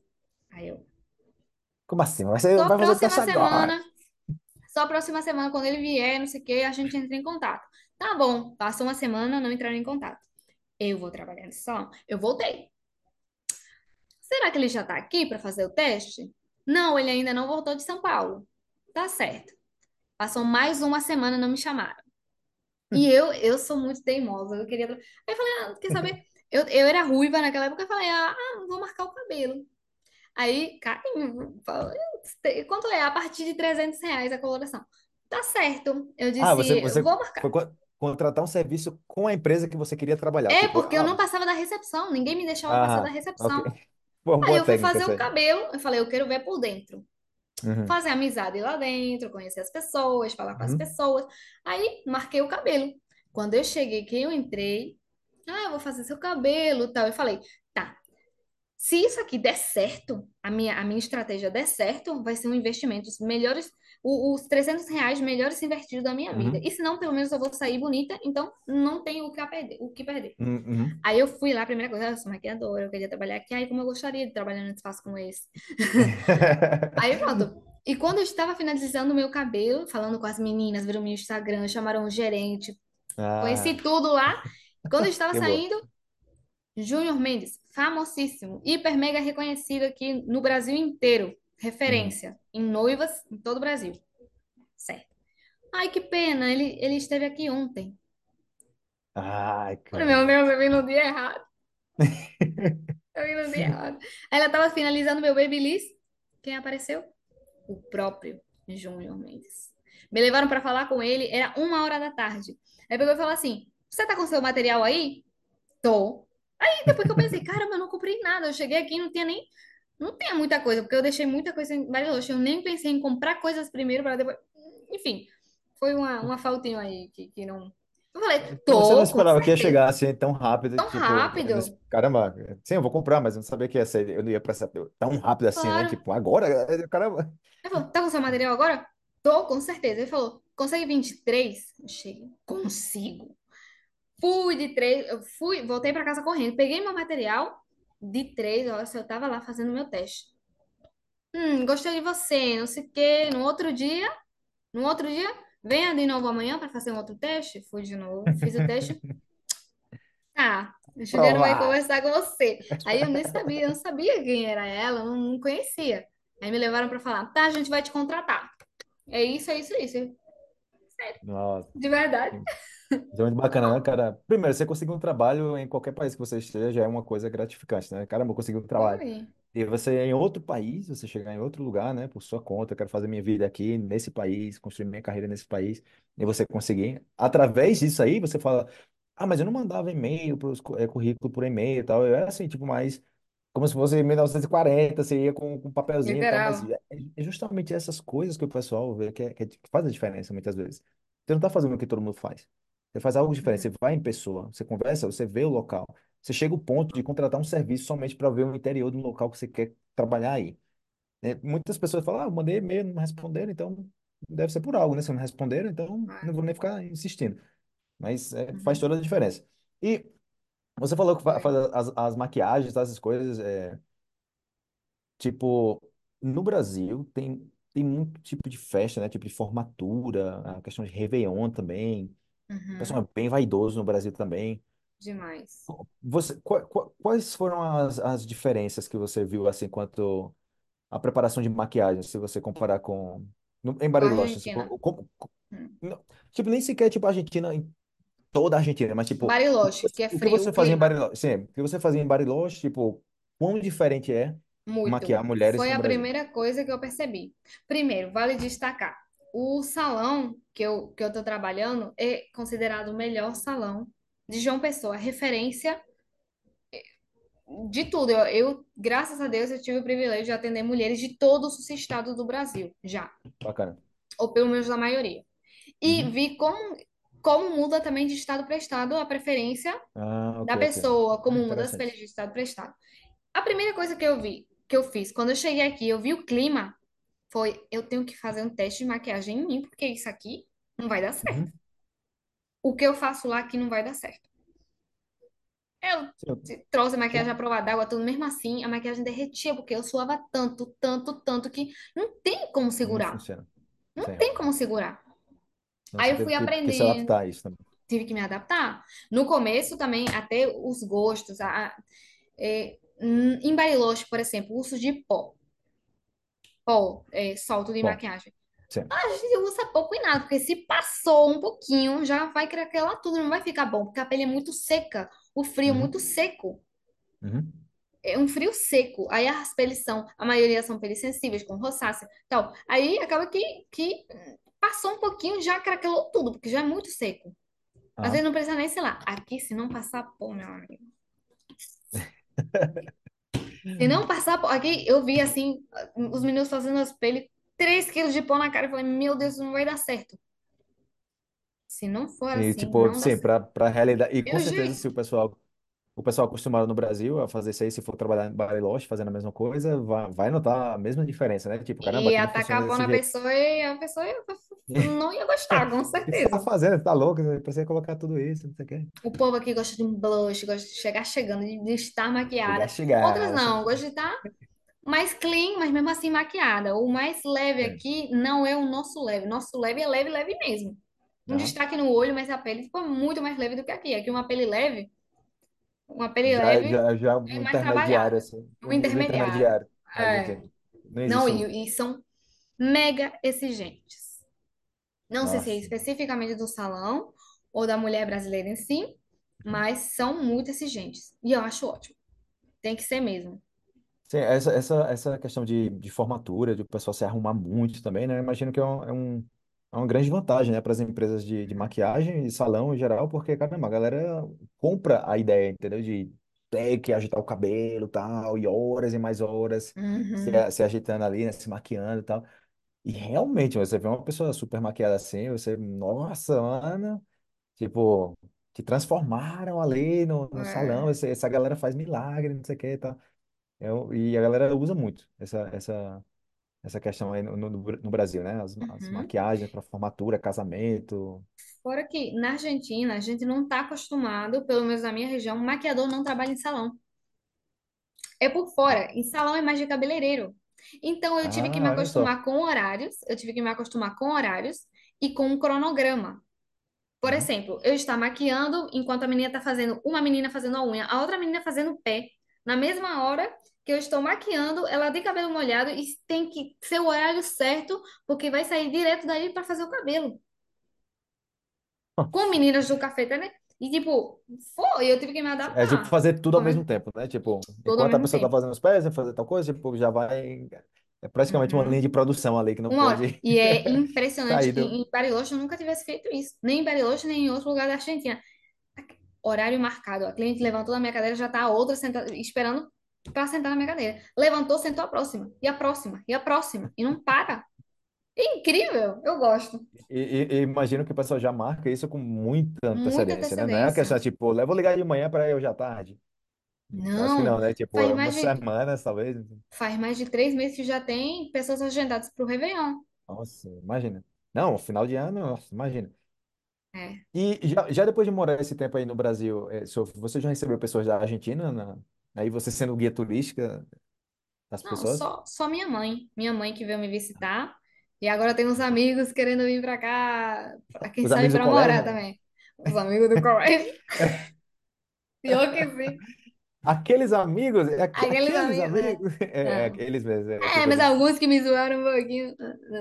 Aí eu, Como assim? Você só vai fazer o teste próxima agora? Só próxima semana, quando ele vier, não sei o que, a gente entra em contato. Tá bom, passou uma semana, não entraram em contato. Eu vou trabalhar nesse salão. Eu voltei. Será que ele já tá aqui para fazer o teste? Não, ele ainda não voltou de São Paulo. Tá certo. Passou mais uma semana, não me chamaram. E eu, eu sou muito teimosa, eu queria. Aí eu falei, ah, quer saber? Eu, eu era ruiva naquela época, eu falei, ah, ah, vou marcar o cabelo. Aí, carinho, falei, quanto é? A partir de 300 reais a coloração. Tá certo. Eu Ah, você, disse, você vou marcar. foi co- contratar um serviço com a empresa que você queria trabalhar. É, Tipo, porque eu ah, não passava da recepção, ninguém me deixava passar da ah, recepção. Foi uma Aí eu fui fazer o cabelo, eu falei, eu quero ver por dentro. Uhum. Fazer amizade lá dentro, conhecer as pessoas, falar com as Uhum. pessoas. Aí, marquei o cabelo. Quando eu cheguei, que eu entrei, ah, eu vou fazer seu cabelo, tal. Eu falei. Se isso aqui der certo, a minha, a minha estratégia der certo, vai ser um investimento. Os melhores, o- os 300 reais melhores investidos da minha vida. Uhum. E se não, pelo menos eu vou sair bonita, então não tenho o que perder, o que perder. Uhum. Aí eu fui lá, a primeira coisa, "Ah, eu sou maquiadora, eu queria trabalhar aqui. Aí como eu gostaria de trabalhar num espaço como esse. Aí pronto. E quando eu estava finalizando o meu cabelo, falando com as meninas, viram meu Instagram, chamaram o gerente, conheci Ah, tudo lá. Quando eu estava que boa. Júnior Mendes, famosíssimo, hiper mega reconhecido aqui no Brasil inteiro, referência em noivas em todo o Brasil. Certo. Ai, que pena, ele, ele esteve aqui ontem. Ai, Falei, meu. Deus, eu vim no dia errado. Eu vim no dia errado. Aí ela estava finalizando meu babyliss. Quem apareceu? O próprio Júnior Mendes. Me levaram para falar com ele, era uma hora da tarde. Aí pegou e falou assim: Você tá com seu material aí? Tô. Aí depois que eu pensei, caramba, eu não comprei nada. Eu cheguei aqui e não tinha nem. Não tinha muita coisa, porque eu deixei muita coisa em Bariloche. Eu nem pensei em comprar coisas primeiro para depois. Enfim, foi uma, uma faltinha aí que, que não. Eu falei, Porque você não tô, esperava que ia chegar assim tão rápido, Tão tipo, rápido. caramba, sim, eu vou comprar, mas eu não sabia que ia ser, eu não ia prestar tão rápido assim, né? Claro. Tipo, agora, caramba. Ele falou, tá com seu material agora? Tô, com certeza. Ele falou, consegue 23? Eu cheguei, consigo. Fui de três, eu fui, voltei para casa correndo, peguei meu material de três horas, eu tava lá fazendo meu teste. Hum, gostei de você, não sei o quê. No outro dia, no outro dia, venha de novo amanhã para fazer um outro teste. Fui de novo, fiz o teste. Ah, a Juliana vai conversar com você. Aí eu nem sabia, eu não sabia quem era ela, eu não, não conhecia. Aí me levaram para falar, tá, a gente vai te contratar. É isso, é isso, é isso. Nossa, De verdade. Isso é muito bacana, né, cara? Primeiro, você conseguir um trabalho em qualquer país que você esteja já é uma coisa gratificante, né? Caramba, eu consegui um trabalho. Foi. E você em outro país, você chegar em outro lugar, né, por sua conta, eu quero fazer minha vida aqui nesse país, construir minha carreira nesse país, e você conseguir. Através disso aí, você fala, ah, mas eu não mandava e-mail, pros, cu- eh, currículo por e-mail e tal. Eu era assim, tipo, mais como se fosse em 1940, você ia com, com um papelzinho e tal, mas Literal. é é justamente essas coisas que o pessoal vê que, é, que, é- que faz a diferença muitas vezes. Você não está fazendo o que todo mundo faz. Você faz algo diferente, você vai em pessoa, você conversa, você vê o local. Você chega ao ponto de contratar um serviço somente para ver o interior do local que você quer trabalhar aí. né? muitas pessoas falam, ah, eu mandei e-mail, não responderam, então deve ser por algo, né? Se não responderam, então É. não vou nem ficar insistindo. Mas é, faz toda a diferença. E você falou que faz as, as maquiagens, essas coisas, é, tipo, no Brasil tem, tem muito tipo de festa, né? Tipo de formatura, a questão de Réveillon também. O pessoal Uhum. é bem vaidoso no Brasil também. Demais. Você, qua- qua- quais foram as, as diferenças que você viu, assim, quanto a preparação de maquiagem, se você comparar com no- em Com a Bariloche, assim, Argentina. co- como- co- Hum. não- tipo, nem sequer tipo a Argentina, em toda a Argentina, mas tipo, o que Bariloche, você, que é o que frio, você o fazia em clima. Bariloche, sim, o que você fazia em Bariloche, tipo, quão diferente é Muito. maquiar mulheres Foi no a Brasil? primeira coisa que eu percebi. Primeiro, vale destacar, o salão que eu, que eu tô trabalhando é considerado o melhor salão de João Pessoa, referência de tudo. Eu, eu, graças a Deus, eu tive o privilégio de atender mulheres de todos os estados do Brasil, já, Bacana. ou pelo menos da maioria. E Uhum. vi como, como muda também de estado para estado a preferência Ah, da pessoa, Ah, como muda as pele de estado para estado. A primeira coisa que eu vi, que eu fiz, quando eu cheguei aqui, eu vi o clima, foi eu tenho que fazer um teste de maquiagem em mim, porque isso aqui não vai dar certo. Uhum. O que eu faço lá aqui não vai dar certo. Eu trouxe a maquiagem à prova d'água, tudo mesmo assim, a maquiagem derretia, porque eu suava tanto, tanto, tanto que não tem como não segurar. funciona. Não Sim. tem como segurar. Não, Aí eu fui que, que se adaptar a isso também. tive que me adaptar. No começo também, até os gostos, a, a- é, em Bariloche, por exemplo, uso de pó, pó, é, solto de Bom, maquiagem. sim. A gente usa pouco e nada, porque se passou um pouquinho, já vai craquelar tudo, não vai ficar bom, porque a pele é muito seca, o frio é muito Uhum. seco, Uhum. é um frio seco. Aí as peles são, a maioria são peles sensíveis, com rosácea, tal. Aí acaba que, que passou um pouquinho, já craquelou tudo, porque já é muito seco. Às vezes Ah. não precisa nem, sei lá, aqui se não passar pó, meu amigo. Se não passar pó, aqui eu vi assim, os meninos fazendo as peles, 3 quilos de pó na cara, eu falei, meu Deus, não vai dar certo. Se não for E, assim, tipo, não dá sim, certo. para para realidade. E com certeza, se jeito. o pessoal o pessoal acostumado no Brasil a fazer isso aí, se for trabalhar em Bariloche fazendo a mesma coisa, vai, vai notar a mesma diferença, né? Tipo, caramba, E aqui não atacar funciona a pau desse na jeito. pessoa e a pessoa não ia gostar, com O que você tá certeza. fazendo? Você tá louco? Você precisa colocar tudo isso, não sei o quê. O povo aqui gosta de um blush, gosta de chegar chegando, de, estar Chegar, maquiada. Outras chegar. não, gosta de estar mais clean, mas mesmo assim maquiada. O mais leve É. aqui não é o nosso leve. Nosso leve é leve, leve mesmo. Um Aham. destaque no olho, mas a pele tipo, é muito mais leve do que aqui. Aqui uma pele leve, uma pele Já, leve já, já é um intermediário, assim. Um intermediário. intermediário. É. não Não, um. e, e são mega exigentes. Não sei se é especificamente do salão ou da mulher brasileira em si, mas são muito exigentes. E eu acho ótimo. Tem que ser mesmo. Sim, essa, essa, essa questão de, de formatura, de o pessoal se arrumar muito também, né? Eu imagino que é, um, é, um, é uma grande vantagem, né, para as empresas de, de maquiagem e salão em geral, porque, caramba, a galera compra a ideia, entendeu? De ter que agitar o cabelo e tal, e horas e mais horas se, Uhum. a- se ajeitando ali, né, se maquiando e tal. E realmente, você vê uma pessoa super maquiada assim, você, nossa, mano, tipo, te transformaram ali no, no salão, É. essa, essa galera faz milagre, não sei o que e tal. Eu, e a galera usa muito essa, essa, essa questão aí no, no, no Brasil, né? As, as Uhum. maquiagens para formatura, casamento. Fora que na Argentina a gente não está acostumado, pelo menos na minha região, maquiador não trabalha em salão. É por fora. Em salão é mais de cabeleireiro. Então eu tive que me Ah, acostumar com horários, eu tive que me acostumar com horários e com um cronograma. Por Uhum. exemplo, eu estar maquiando enquanto a menina está fazendo, uma menina fazendo a unha, a outra menina fazendo o pé. Na mesma hora que eu estou maquiando, ela de cabelo molhado e tem que ser o horário certo, porque vai sair direto daí para fazer o cabelo. Com meninas do café, né? E tipo, foi, eu tive que me É tipo adaptar. fazer tudo ao Come- mesmo tempo, né? Tipo, Tudo ao enquanto a mesmo pessoa tá tempo. fazendo os pés, vai fazer tal coisa, tipo, já vai. É praticamente uma linha Uhum. de produção ali que não Uma hora. pode E é impressionante sair que do. em Bariloche eu nunca tivesse feito isso. Nem em Bariloche, nem em outro lugar da Argentina. Horário marcado. A cliente levantou da minha cadeira, já tá a outra sentada, esperando para sentar na minha cadeira. Levantou, sentou a próxima. E a próxima. E a próxima. E não para. É incrível. Eu gosto. E, e- e imagino que o pessoal já marca isso com muita Muita antecedência, né? Não é a antecedência. questão tipo, "Eu vou ligar de manhã para eu já tarde. Acho que Não. não, né? Tipo, Faz é mais umas de, semanas, talvez. faz mais de três meses que já tem pessoas agendadas para o Réveillon. Nossa, imagina. Não, final de ano, nossa, imagina. É. E já, já depois de morar esse tempo aí no Brasil, eh, Sophie, você já recebeu pessoas da Argentina? na- Aí você sendo guia turística das Não, pessoas? só, só minha mãe. Minha mãe que veio me visitar. E agora tem uns amigos querendo vir pra cá, pra quem Os sabe amigos do pra morar colégio? também. Os amigos do colégio. Pior que sim. Aqueles amigos, é aque- Aqueles aqueles amigos, né? amigos, é, é Não. aqueles mesmo, é É, tipo mas assim, alguns que me zoaram um pouquinho.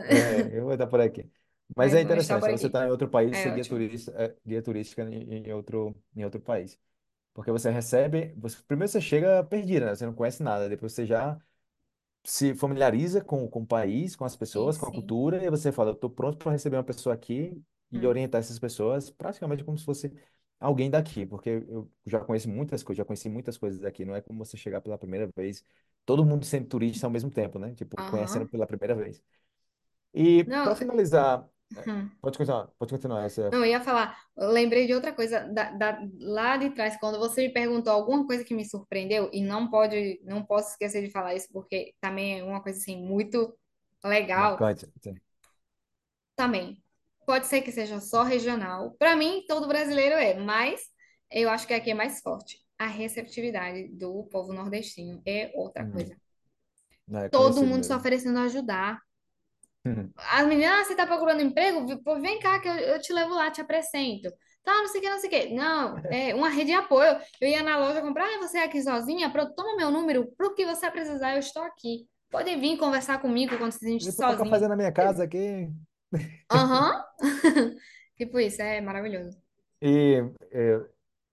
é, eu vou estar por aqui. Mas Mas é vão estar interessante, por né? Você aqui. está em outro país, É ser guia ótimo. turista, é, guia turística em, em outro, em outro país. Porque você recebe, você, primeiro você chega perdido, né? Você não conhece nada, depois você já se familiariza com, com o país, com as Sim, pessoas, com a sim. cultura, e você fala, eu estou pronto para receber uma pessoa aqui e Hum. orientar essas pessoas praticamente como se fosse alguém daqui, porque eu já conheço muitas coisas, já conheci muitas coisas daqui, não é como você chegar pela primeira vez, todo mundo sendo turista ao mesmo tempo, né? Tipo, conhecendo pela primeira vez. E para finalizar, hum. pode continuar, pode continuar essa. Não, eu ia falar, eu lembrei de outra coisa da, da- lá de trás, quando você me perguntou alguma coisa que me surpreendeu, e não pode, não posso esquecer de falar isso, porque também é uma coisa assim muito legal, Marcante. sim. também. Pode ser que seja só regional. Para mim, todo brasileiro é, mas eu acho que aqui é mais forte. A receptividade do povo nordestino é outra Uhum. coisa. É Todo mundo se mesmo. oferecendo a ajudar. Uhum. As meninas, ah, você tá procurando emprego? Pô, vem cá que eu, eu te levo lá, te apresento. Tá, não sei o que, não sei o que. Não, é uma rede de apoio. Eu ia na loja comprar, ah, você é aqui sozinha? Pronto, toma meu número. Pro que você precisar, eu estou aqui. Podem vir conversar comigo quando se sentir tomar sozinha. café na minha casa aqui. Aham. Tipo isso, é maravilhoso. E é,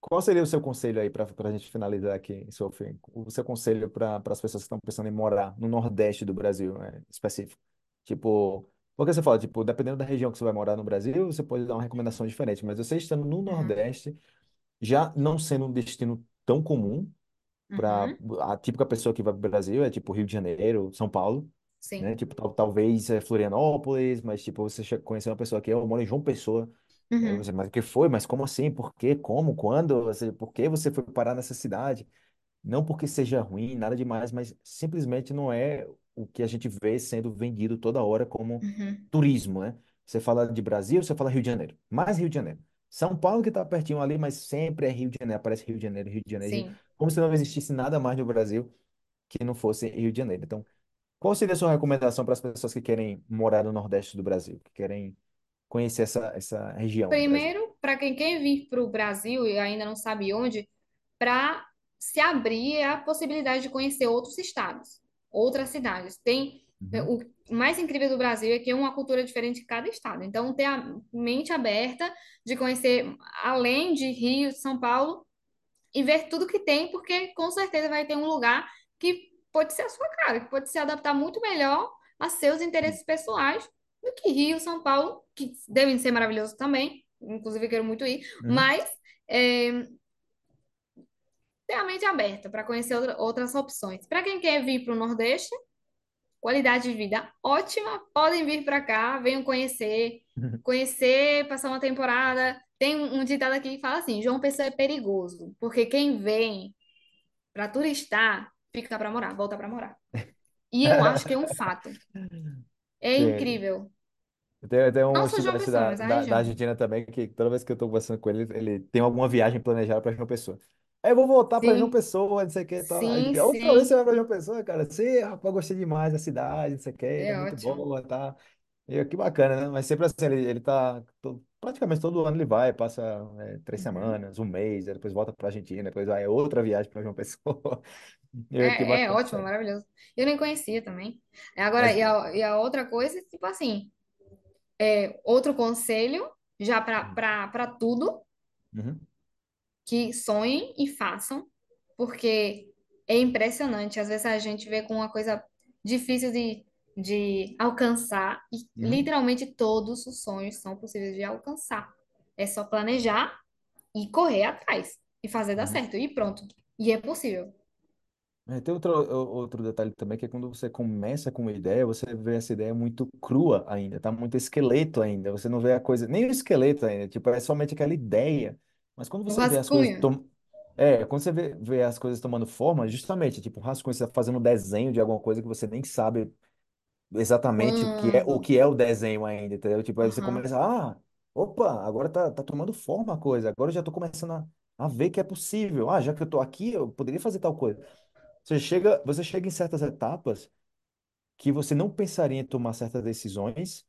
qual seria o seu conselho aí para a gente finalizar aqui, Sophie? O seu conselho para as pessoas que estão pensando em morar no Nordeste do Brasil, né, específico? Tipo, porque você fala, tipo, dependendo da região que você vai morar no Brasil, você pode dar uma recomendação diferente, mas você estando no Uhum. Nordeste, já não sendo um destino tão comum para Uhum. a típica pessoa que vai para o Brasil, é tipo Rio de Janeiro, São Paulo, né? Sim. Tipo, tal- talvez é Florianópolis, mas tipo, você che- conhecer uma pessoa que eu moro em João Pessoa, Aí Uhum. você, mas o que foi? Mas como assim? Por quê? Como? Quando? Você, por que você foi parar nessa cidade? Não porque seja ruim, nada demais, mas simplesmente não é o que a gente vê sendo vendido toda hora como Uhum. turismo, né? Você fala de Brasil, você fala Rio de Janeiro. Mais Rio de Janeiro. São Paulo que tá pertinho ali, mas sempre é Rio de Janeiro. Aparece Rio de Janeiro, Rio de Janeiro. Sim. Como se não existisse nada mais no Brasil que não fosse Rio de Janeiro. Então, qual seria a sua recomendação para as pessoas que querem morar no Nordeste do Brasil, que querem conhecer essa, essa região? Primeiro, para quem quer vir para o Brasil e ainda não sabe onde, para se abrir a possibilidade de conhecer outros estados, outras cidades. Tem é, Uhum. o mais incrível do Brasil é que é uma cultura diferente em cada estado. Então, ter a mente aberta de conhecer além de Rio, São Paulo e ver tudo que tem, porque com certeza vai ter um lugar que pode ser a sua cara, que pode se adaptar muito melhor a seus interesses pessoais do que Rio, São Paulo, que devem ser maravilhosos também. Inclusive, eu quero muito ir, Uhum. mas é, ter a mente aberta para conhecer outra- outras opções. Para quem quer vir para o Nordeste, qualidade de vida ótima, podem vir para cá, venham conhecer, conhecer, passar uma temporada. Tem um, um ditado aqui que fala assim: João Pessoa é perigoso, porque quem vem para turistar fica para morar, volta para morar. E eu acho que é um fato. É Sim. incrível. Tem, tenho um Não João estudante Pessoa, da, mas a da, da. Argentina também, que toda vez que eu tô conversando com ele, ele tem alguma viagem planejada para João Pessoa. Aí eu vou voltar para João Sim, Pessoa, não sei o que tal. Aí, sim, outra vez você sim. vai para João Pessoa, cara. Sim, rapaz, gostei demais da cidade, não sei o que, é É muito ótimo. boa, tá? E que bacana, né? Mas sempre assim, ele, ele tá. to- praticamente todo ano ele vai, passa é, três Uhum. semanas, um mês, aí depois volta para Argentina, depois vai outra viagem para João Pessoa. E eu, que É, é bacana, ótimo, maravilhoso. Eu nem conhecia também. Agora, Mas. e a, e a outra coisa, tipo assim, é, outro conselho, já para para tudo, Uhum, que sonhem e façam, porque é impressionante. Às vezes a gente vê com uma coisa difícil de, de alcançar, e uhum, literalmente todos os sonhos são possíveis de alcançar. É só planejar e correr atrás, e fazer dar uhum. certo, e pronto. E é possível. É, tem outro, outro detalhe também, que é quando você começa com uma ideia, você vê essa ideia muito crua ainda, tá muito esqueleto ainda, você não vê a coisa, nem o esqueleto ainda, tipo, é somente aquela ideia. Mas quando O você vê as coisas, rascunho. tom... é, quando você vê, vê as coisas tomando forma, justamente, tipo, rascunho, você tá fazendo um desenho de alguma coisa que você nem sabe exatamente o que é, o Quando? que é o desenho ainda, entendeu? Tipo, aí você Aham, começa, ah, opa, agora tá, tá tomando forma a coisa, agora eu já tô começando a, a ver que é possível. Ah, já que eu tô aqui, eu poderia fazer tal coisa. Você chega, você chega em certas etapas que você não pensaria em tomar certas decisões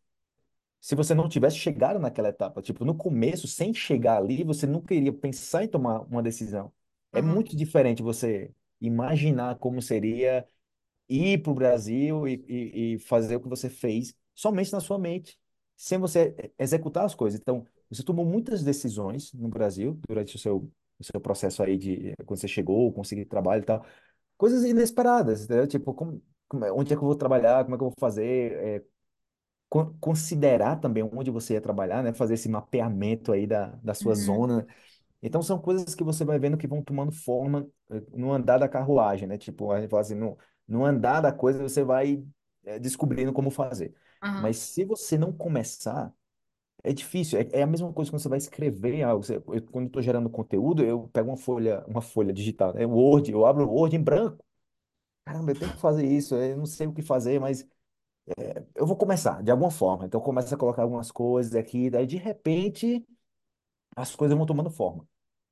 se você não tivesse chegado naquela etapa. Tipo, no começo, sem chegar ali, você nunca iria pensar em tomar uma decisão. É muito diferente você imaginar como seria ir para o Brasil e, e, e fazer o que você fez somente na sua mente, sem você executar as coisas. Então, você tomou muitas decisões no Brasil durante o seu, o seu processo aí de quando você chegou, conseguir trabalho e tal coisas inesperadas, entendeu? Tipo, como, como é- onde é que eu vou trabalhar, como é que eu vou fazer, con- considerar também onde você ia trabalhar, né? Fazer esse mapeamento aí da, da sua uhum, zona. Então, são coisas que você vai vendo que vão tomando forma é, no andar da carruagem, né? Tipo, a gente fala assim, no, no andar da coisa você vai é, descobrindo como fazer. Mas se você não começar, é difícil. É, é a mesma coisa quando você vai escrever algo. Você- eu, quando estou gerando conteúdo, eu pego uma folha, uma folha digital, né? Word, eu abro o Word em branco Caramba, eu tenho que fazer isso, eu não sei o que fazer, mas eu vou começar, de alguma forma. Então, começa a colocar algumas coisas aqui, daí de repente as coisas vão tomando forma.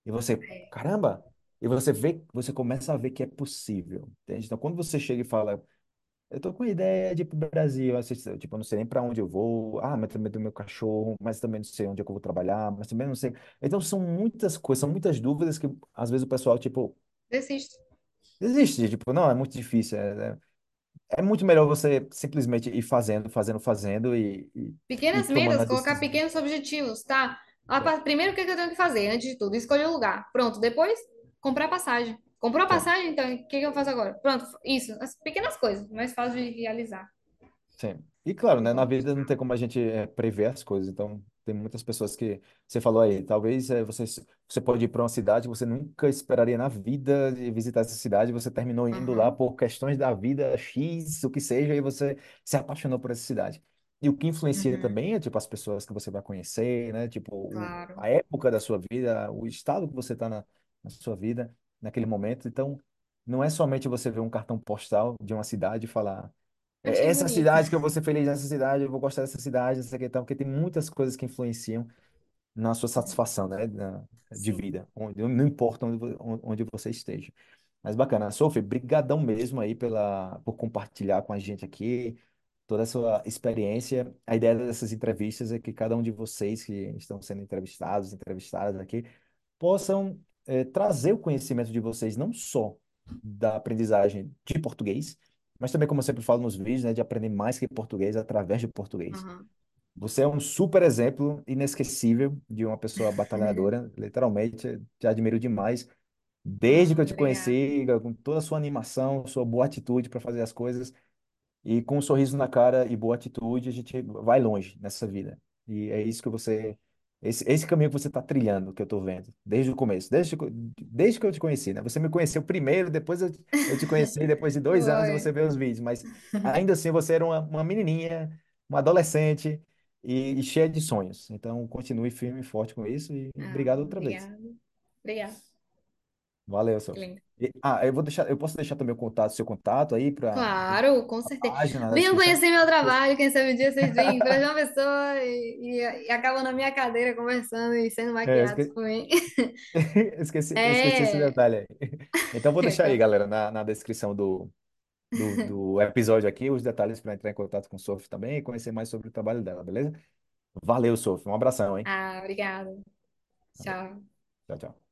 E você, caramba, e você vê, você começa a ver que é possível, entende? Então, quando você chega e fala, eu tô com ideia de ir pro Brasil, assim, tipo, eu não sei nem para onde eu vou, ah, mas também do meu cachorro, mas também não sei onde é que eu vou trabalhar, mas também não sei. Então, são muitas coisas, são muitas dúvidas que às vezes o pessoal, tipo, Desisto. desiste, tipo, não, é muito difícil, é, é É muito melhor você simplesmente ir fazendo, fazendo, fazendo e, e, e Pequenas tomando metas, as colocar decisões. pequenos objetivos, tá? É, pa- Primeiro, o que que eu tenho que fazer? Antes de tudo, escolher o lugar. Pronto. Depois, comprar passagem. Comprou a passagem? Então, o que que eu faço agora? Pronto. Isso. As pequenas coisas, mais fácil de realizar. Sim. E claro, E né, na vida não tem como a gente eh, prever as coisas. Então, tem muitas pessoas que você falou aí, talvez eh, você você pode ir para uma cidade que você nunca esperaria na vida de visitar essa cidade, você terminou indo lá Aham. por questões da vida X, o que seja, e você se apaixonou por essa cidade. E o que influencia Uhum. também é tipo as pessoas que você vai conhecer, né? Tipo, o, Claro. a época da sua vida, o estado que você está na, na sua vida naquele momento. Então, não é somente você ver um cartão postal de uma cidade e falar é Achei essa bonito. cidade que eu vou ser feliz nessa cidade, eu vou gostar dessa cidade, não sei o que e tal, porque tem muitas coisas que influenciam na sua satisfação, né, na- de Sim. vida, onde, não importa onde, vo- onde você esteja. Mas bacana, Sophie, brigadão mesmo aí pela, por compartilhar com a gente aqui toda a sua experiência. A ideia dessas entrevistas é que cada um de vocês que estão sendo entrevistados, entrevistadas aqui, possam eh, trazer o conhecimento de vocês não só da aprendizagem de português, mas também, como eu sempre falo nos vídeos, né, de aprender mais que português através de português. Aham. Você é um super exemplo inesquecível de uma pessoa batalhadora, literalmente, te admiro demais. Desde que eu te obrigada. conheci, com toda a sua animação, sua boa atitude para fazer as coisas, e com um sorriso na cara e boa atitude, a gente vai longe nessa vida. E é isso que você. Esse, esse caminho que você está trilhando, que eu estou vendo, desde o começo, desde, que- desde que eu te conheci, né? Você me conheceu primeiro, depois eu, eu te conheci, depois de dois anos você vê os vídeos, mas ainda assim você era uma, uma menininha, uma adolescente e, e cheia de sonhos. Então continue firme e forte com isso e Ah, obrigado outra vez. obrigada. Valeu, Sophie. Ah, eu vou deixar, eu posso deixar também o contato, seu contato aí para Claro, com certeza. página na Venham descrição. conhecer meu trabalho, quem sabe um dia vocês vêm para João Pessoa e, e, e acabam na minha cadeira conversando e sendo É, eu maquiados esque- por mim. esqueci, eu esqueci esse É, detalhe aí. Então vou deixar aí, galera, na, na descrição do, do, do episódio aqui, os detalhes para entrar em contato com o Sophie também e conhecer mais sobre o trabalho dela, beleza? Valeu, Sophie. Um abração, hein? ah, obrigada. Valeu. Tchau. Tchau, tchau.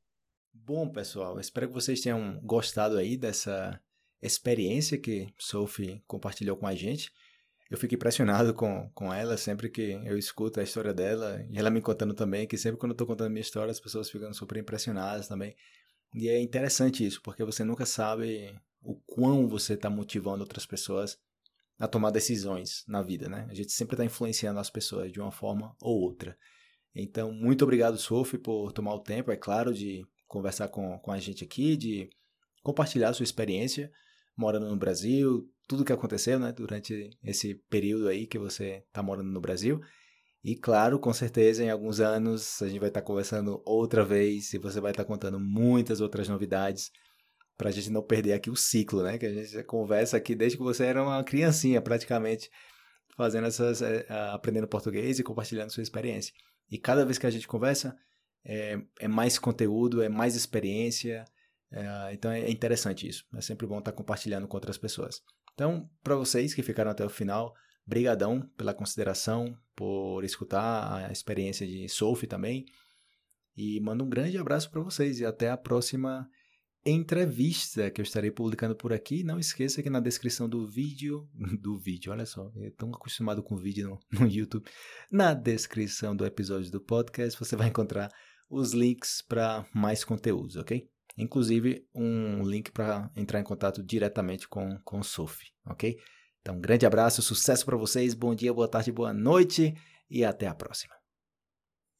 Bom, pessoal, espero que vocês tenham gostado aí dessa experiência que Sophie compartilhou com a gente. Eu fico impressionado com, com ela sempre que eu escuto a história dela e ela me contando também, que sempre quando eu estou contando minha história as pessoas ficam super impressionadas também. E é interessante isso, porque você nunca sabe o quão você está motivando outras pessoas a tomar decisões na vida, né? A gente sempre está influenciando as pessoas de uma forma ou outra. Então, muito obrigado, Sophie, por tomar o tempo, é claro, de conversar com, com a gente aqui, de compartilhar a sua experiência morando no Brasil, tudo que aconteceu né, durante esse período aí que você está morando no Brasil. E claro, com certeza, em alguns anos a gente vai estar tá conversando outra vez e você vai estar tá contando muitas outras novidades para a gente não perder aqui o ciclo, né? Que a gente conversa aqui desde que você era uma criancinha, praticamente, fazendo essas, é, aprendendo português e compartilhando sua experiência. E cada vez que a gente conversa, é, é mais conteúdo, é mais experiência. É, então é interessante isso. É sempre bom estar compartilhando com outras pessoas. Então, para vocês que ficaram até o final, brigadão pela consideração, por escutar a experiência de Sophie também. E mando um grande abraço para vocês e até a próxima entrevista que eu estarei publicando por aqui. Não esqueça que na descrição do vídeo, do vídeo, olha só, eu tão acostumado com vídeo no, no YouTube, na descrição do episódio do podcast você vai encontrar os links para mais conteúdos, ok? Inclusive um link para entrar em contato diretamente com, com o Sophie, ok? Então, um grande abraço, sucesso para vocês, bom dia, boa tarde, boa noite e até a próxima.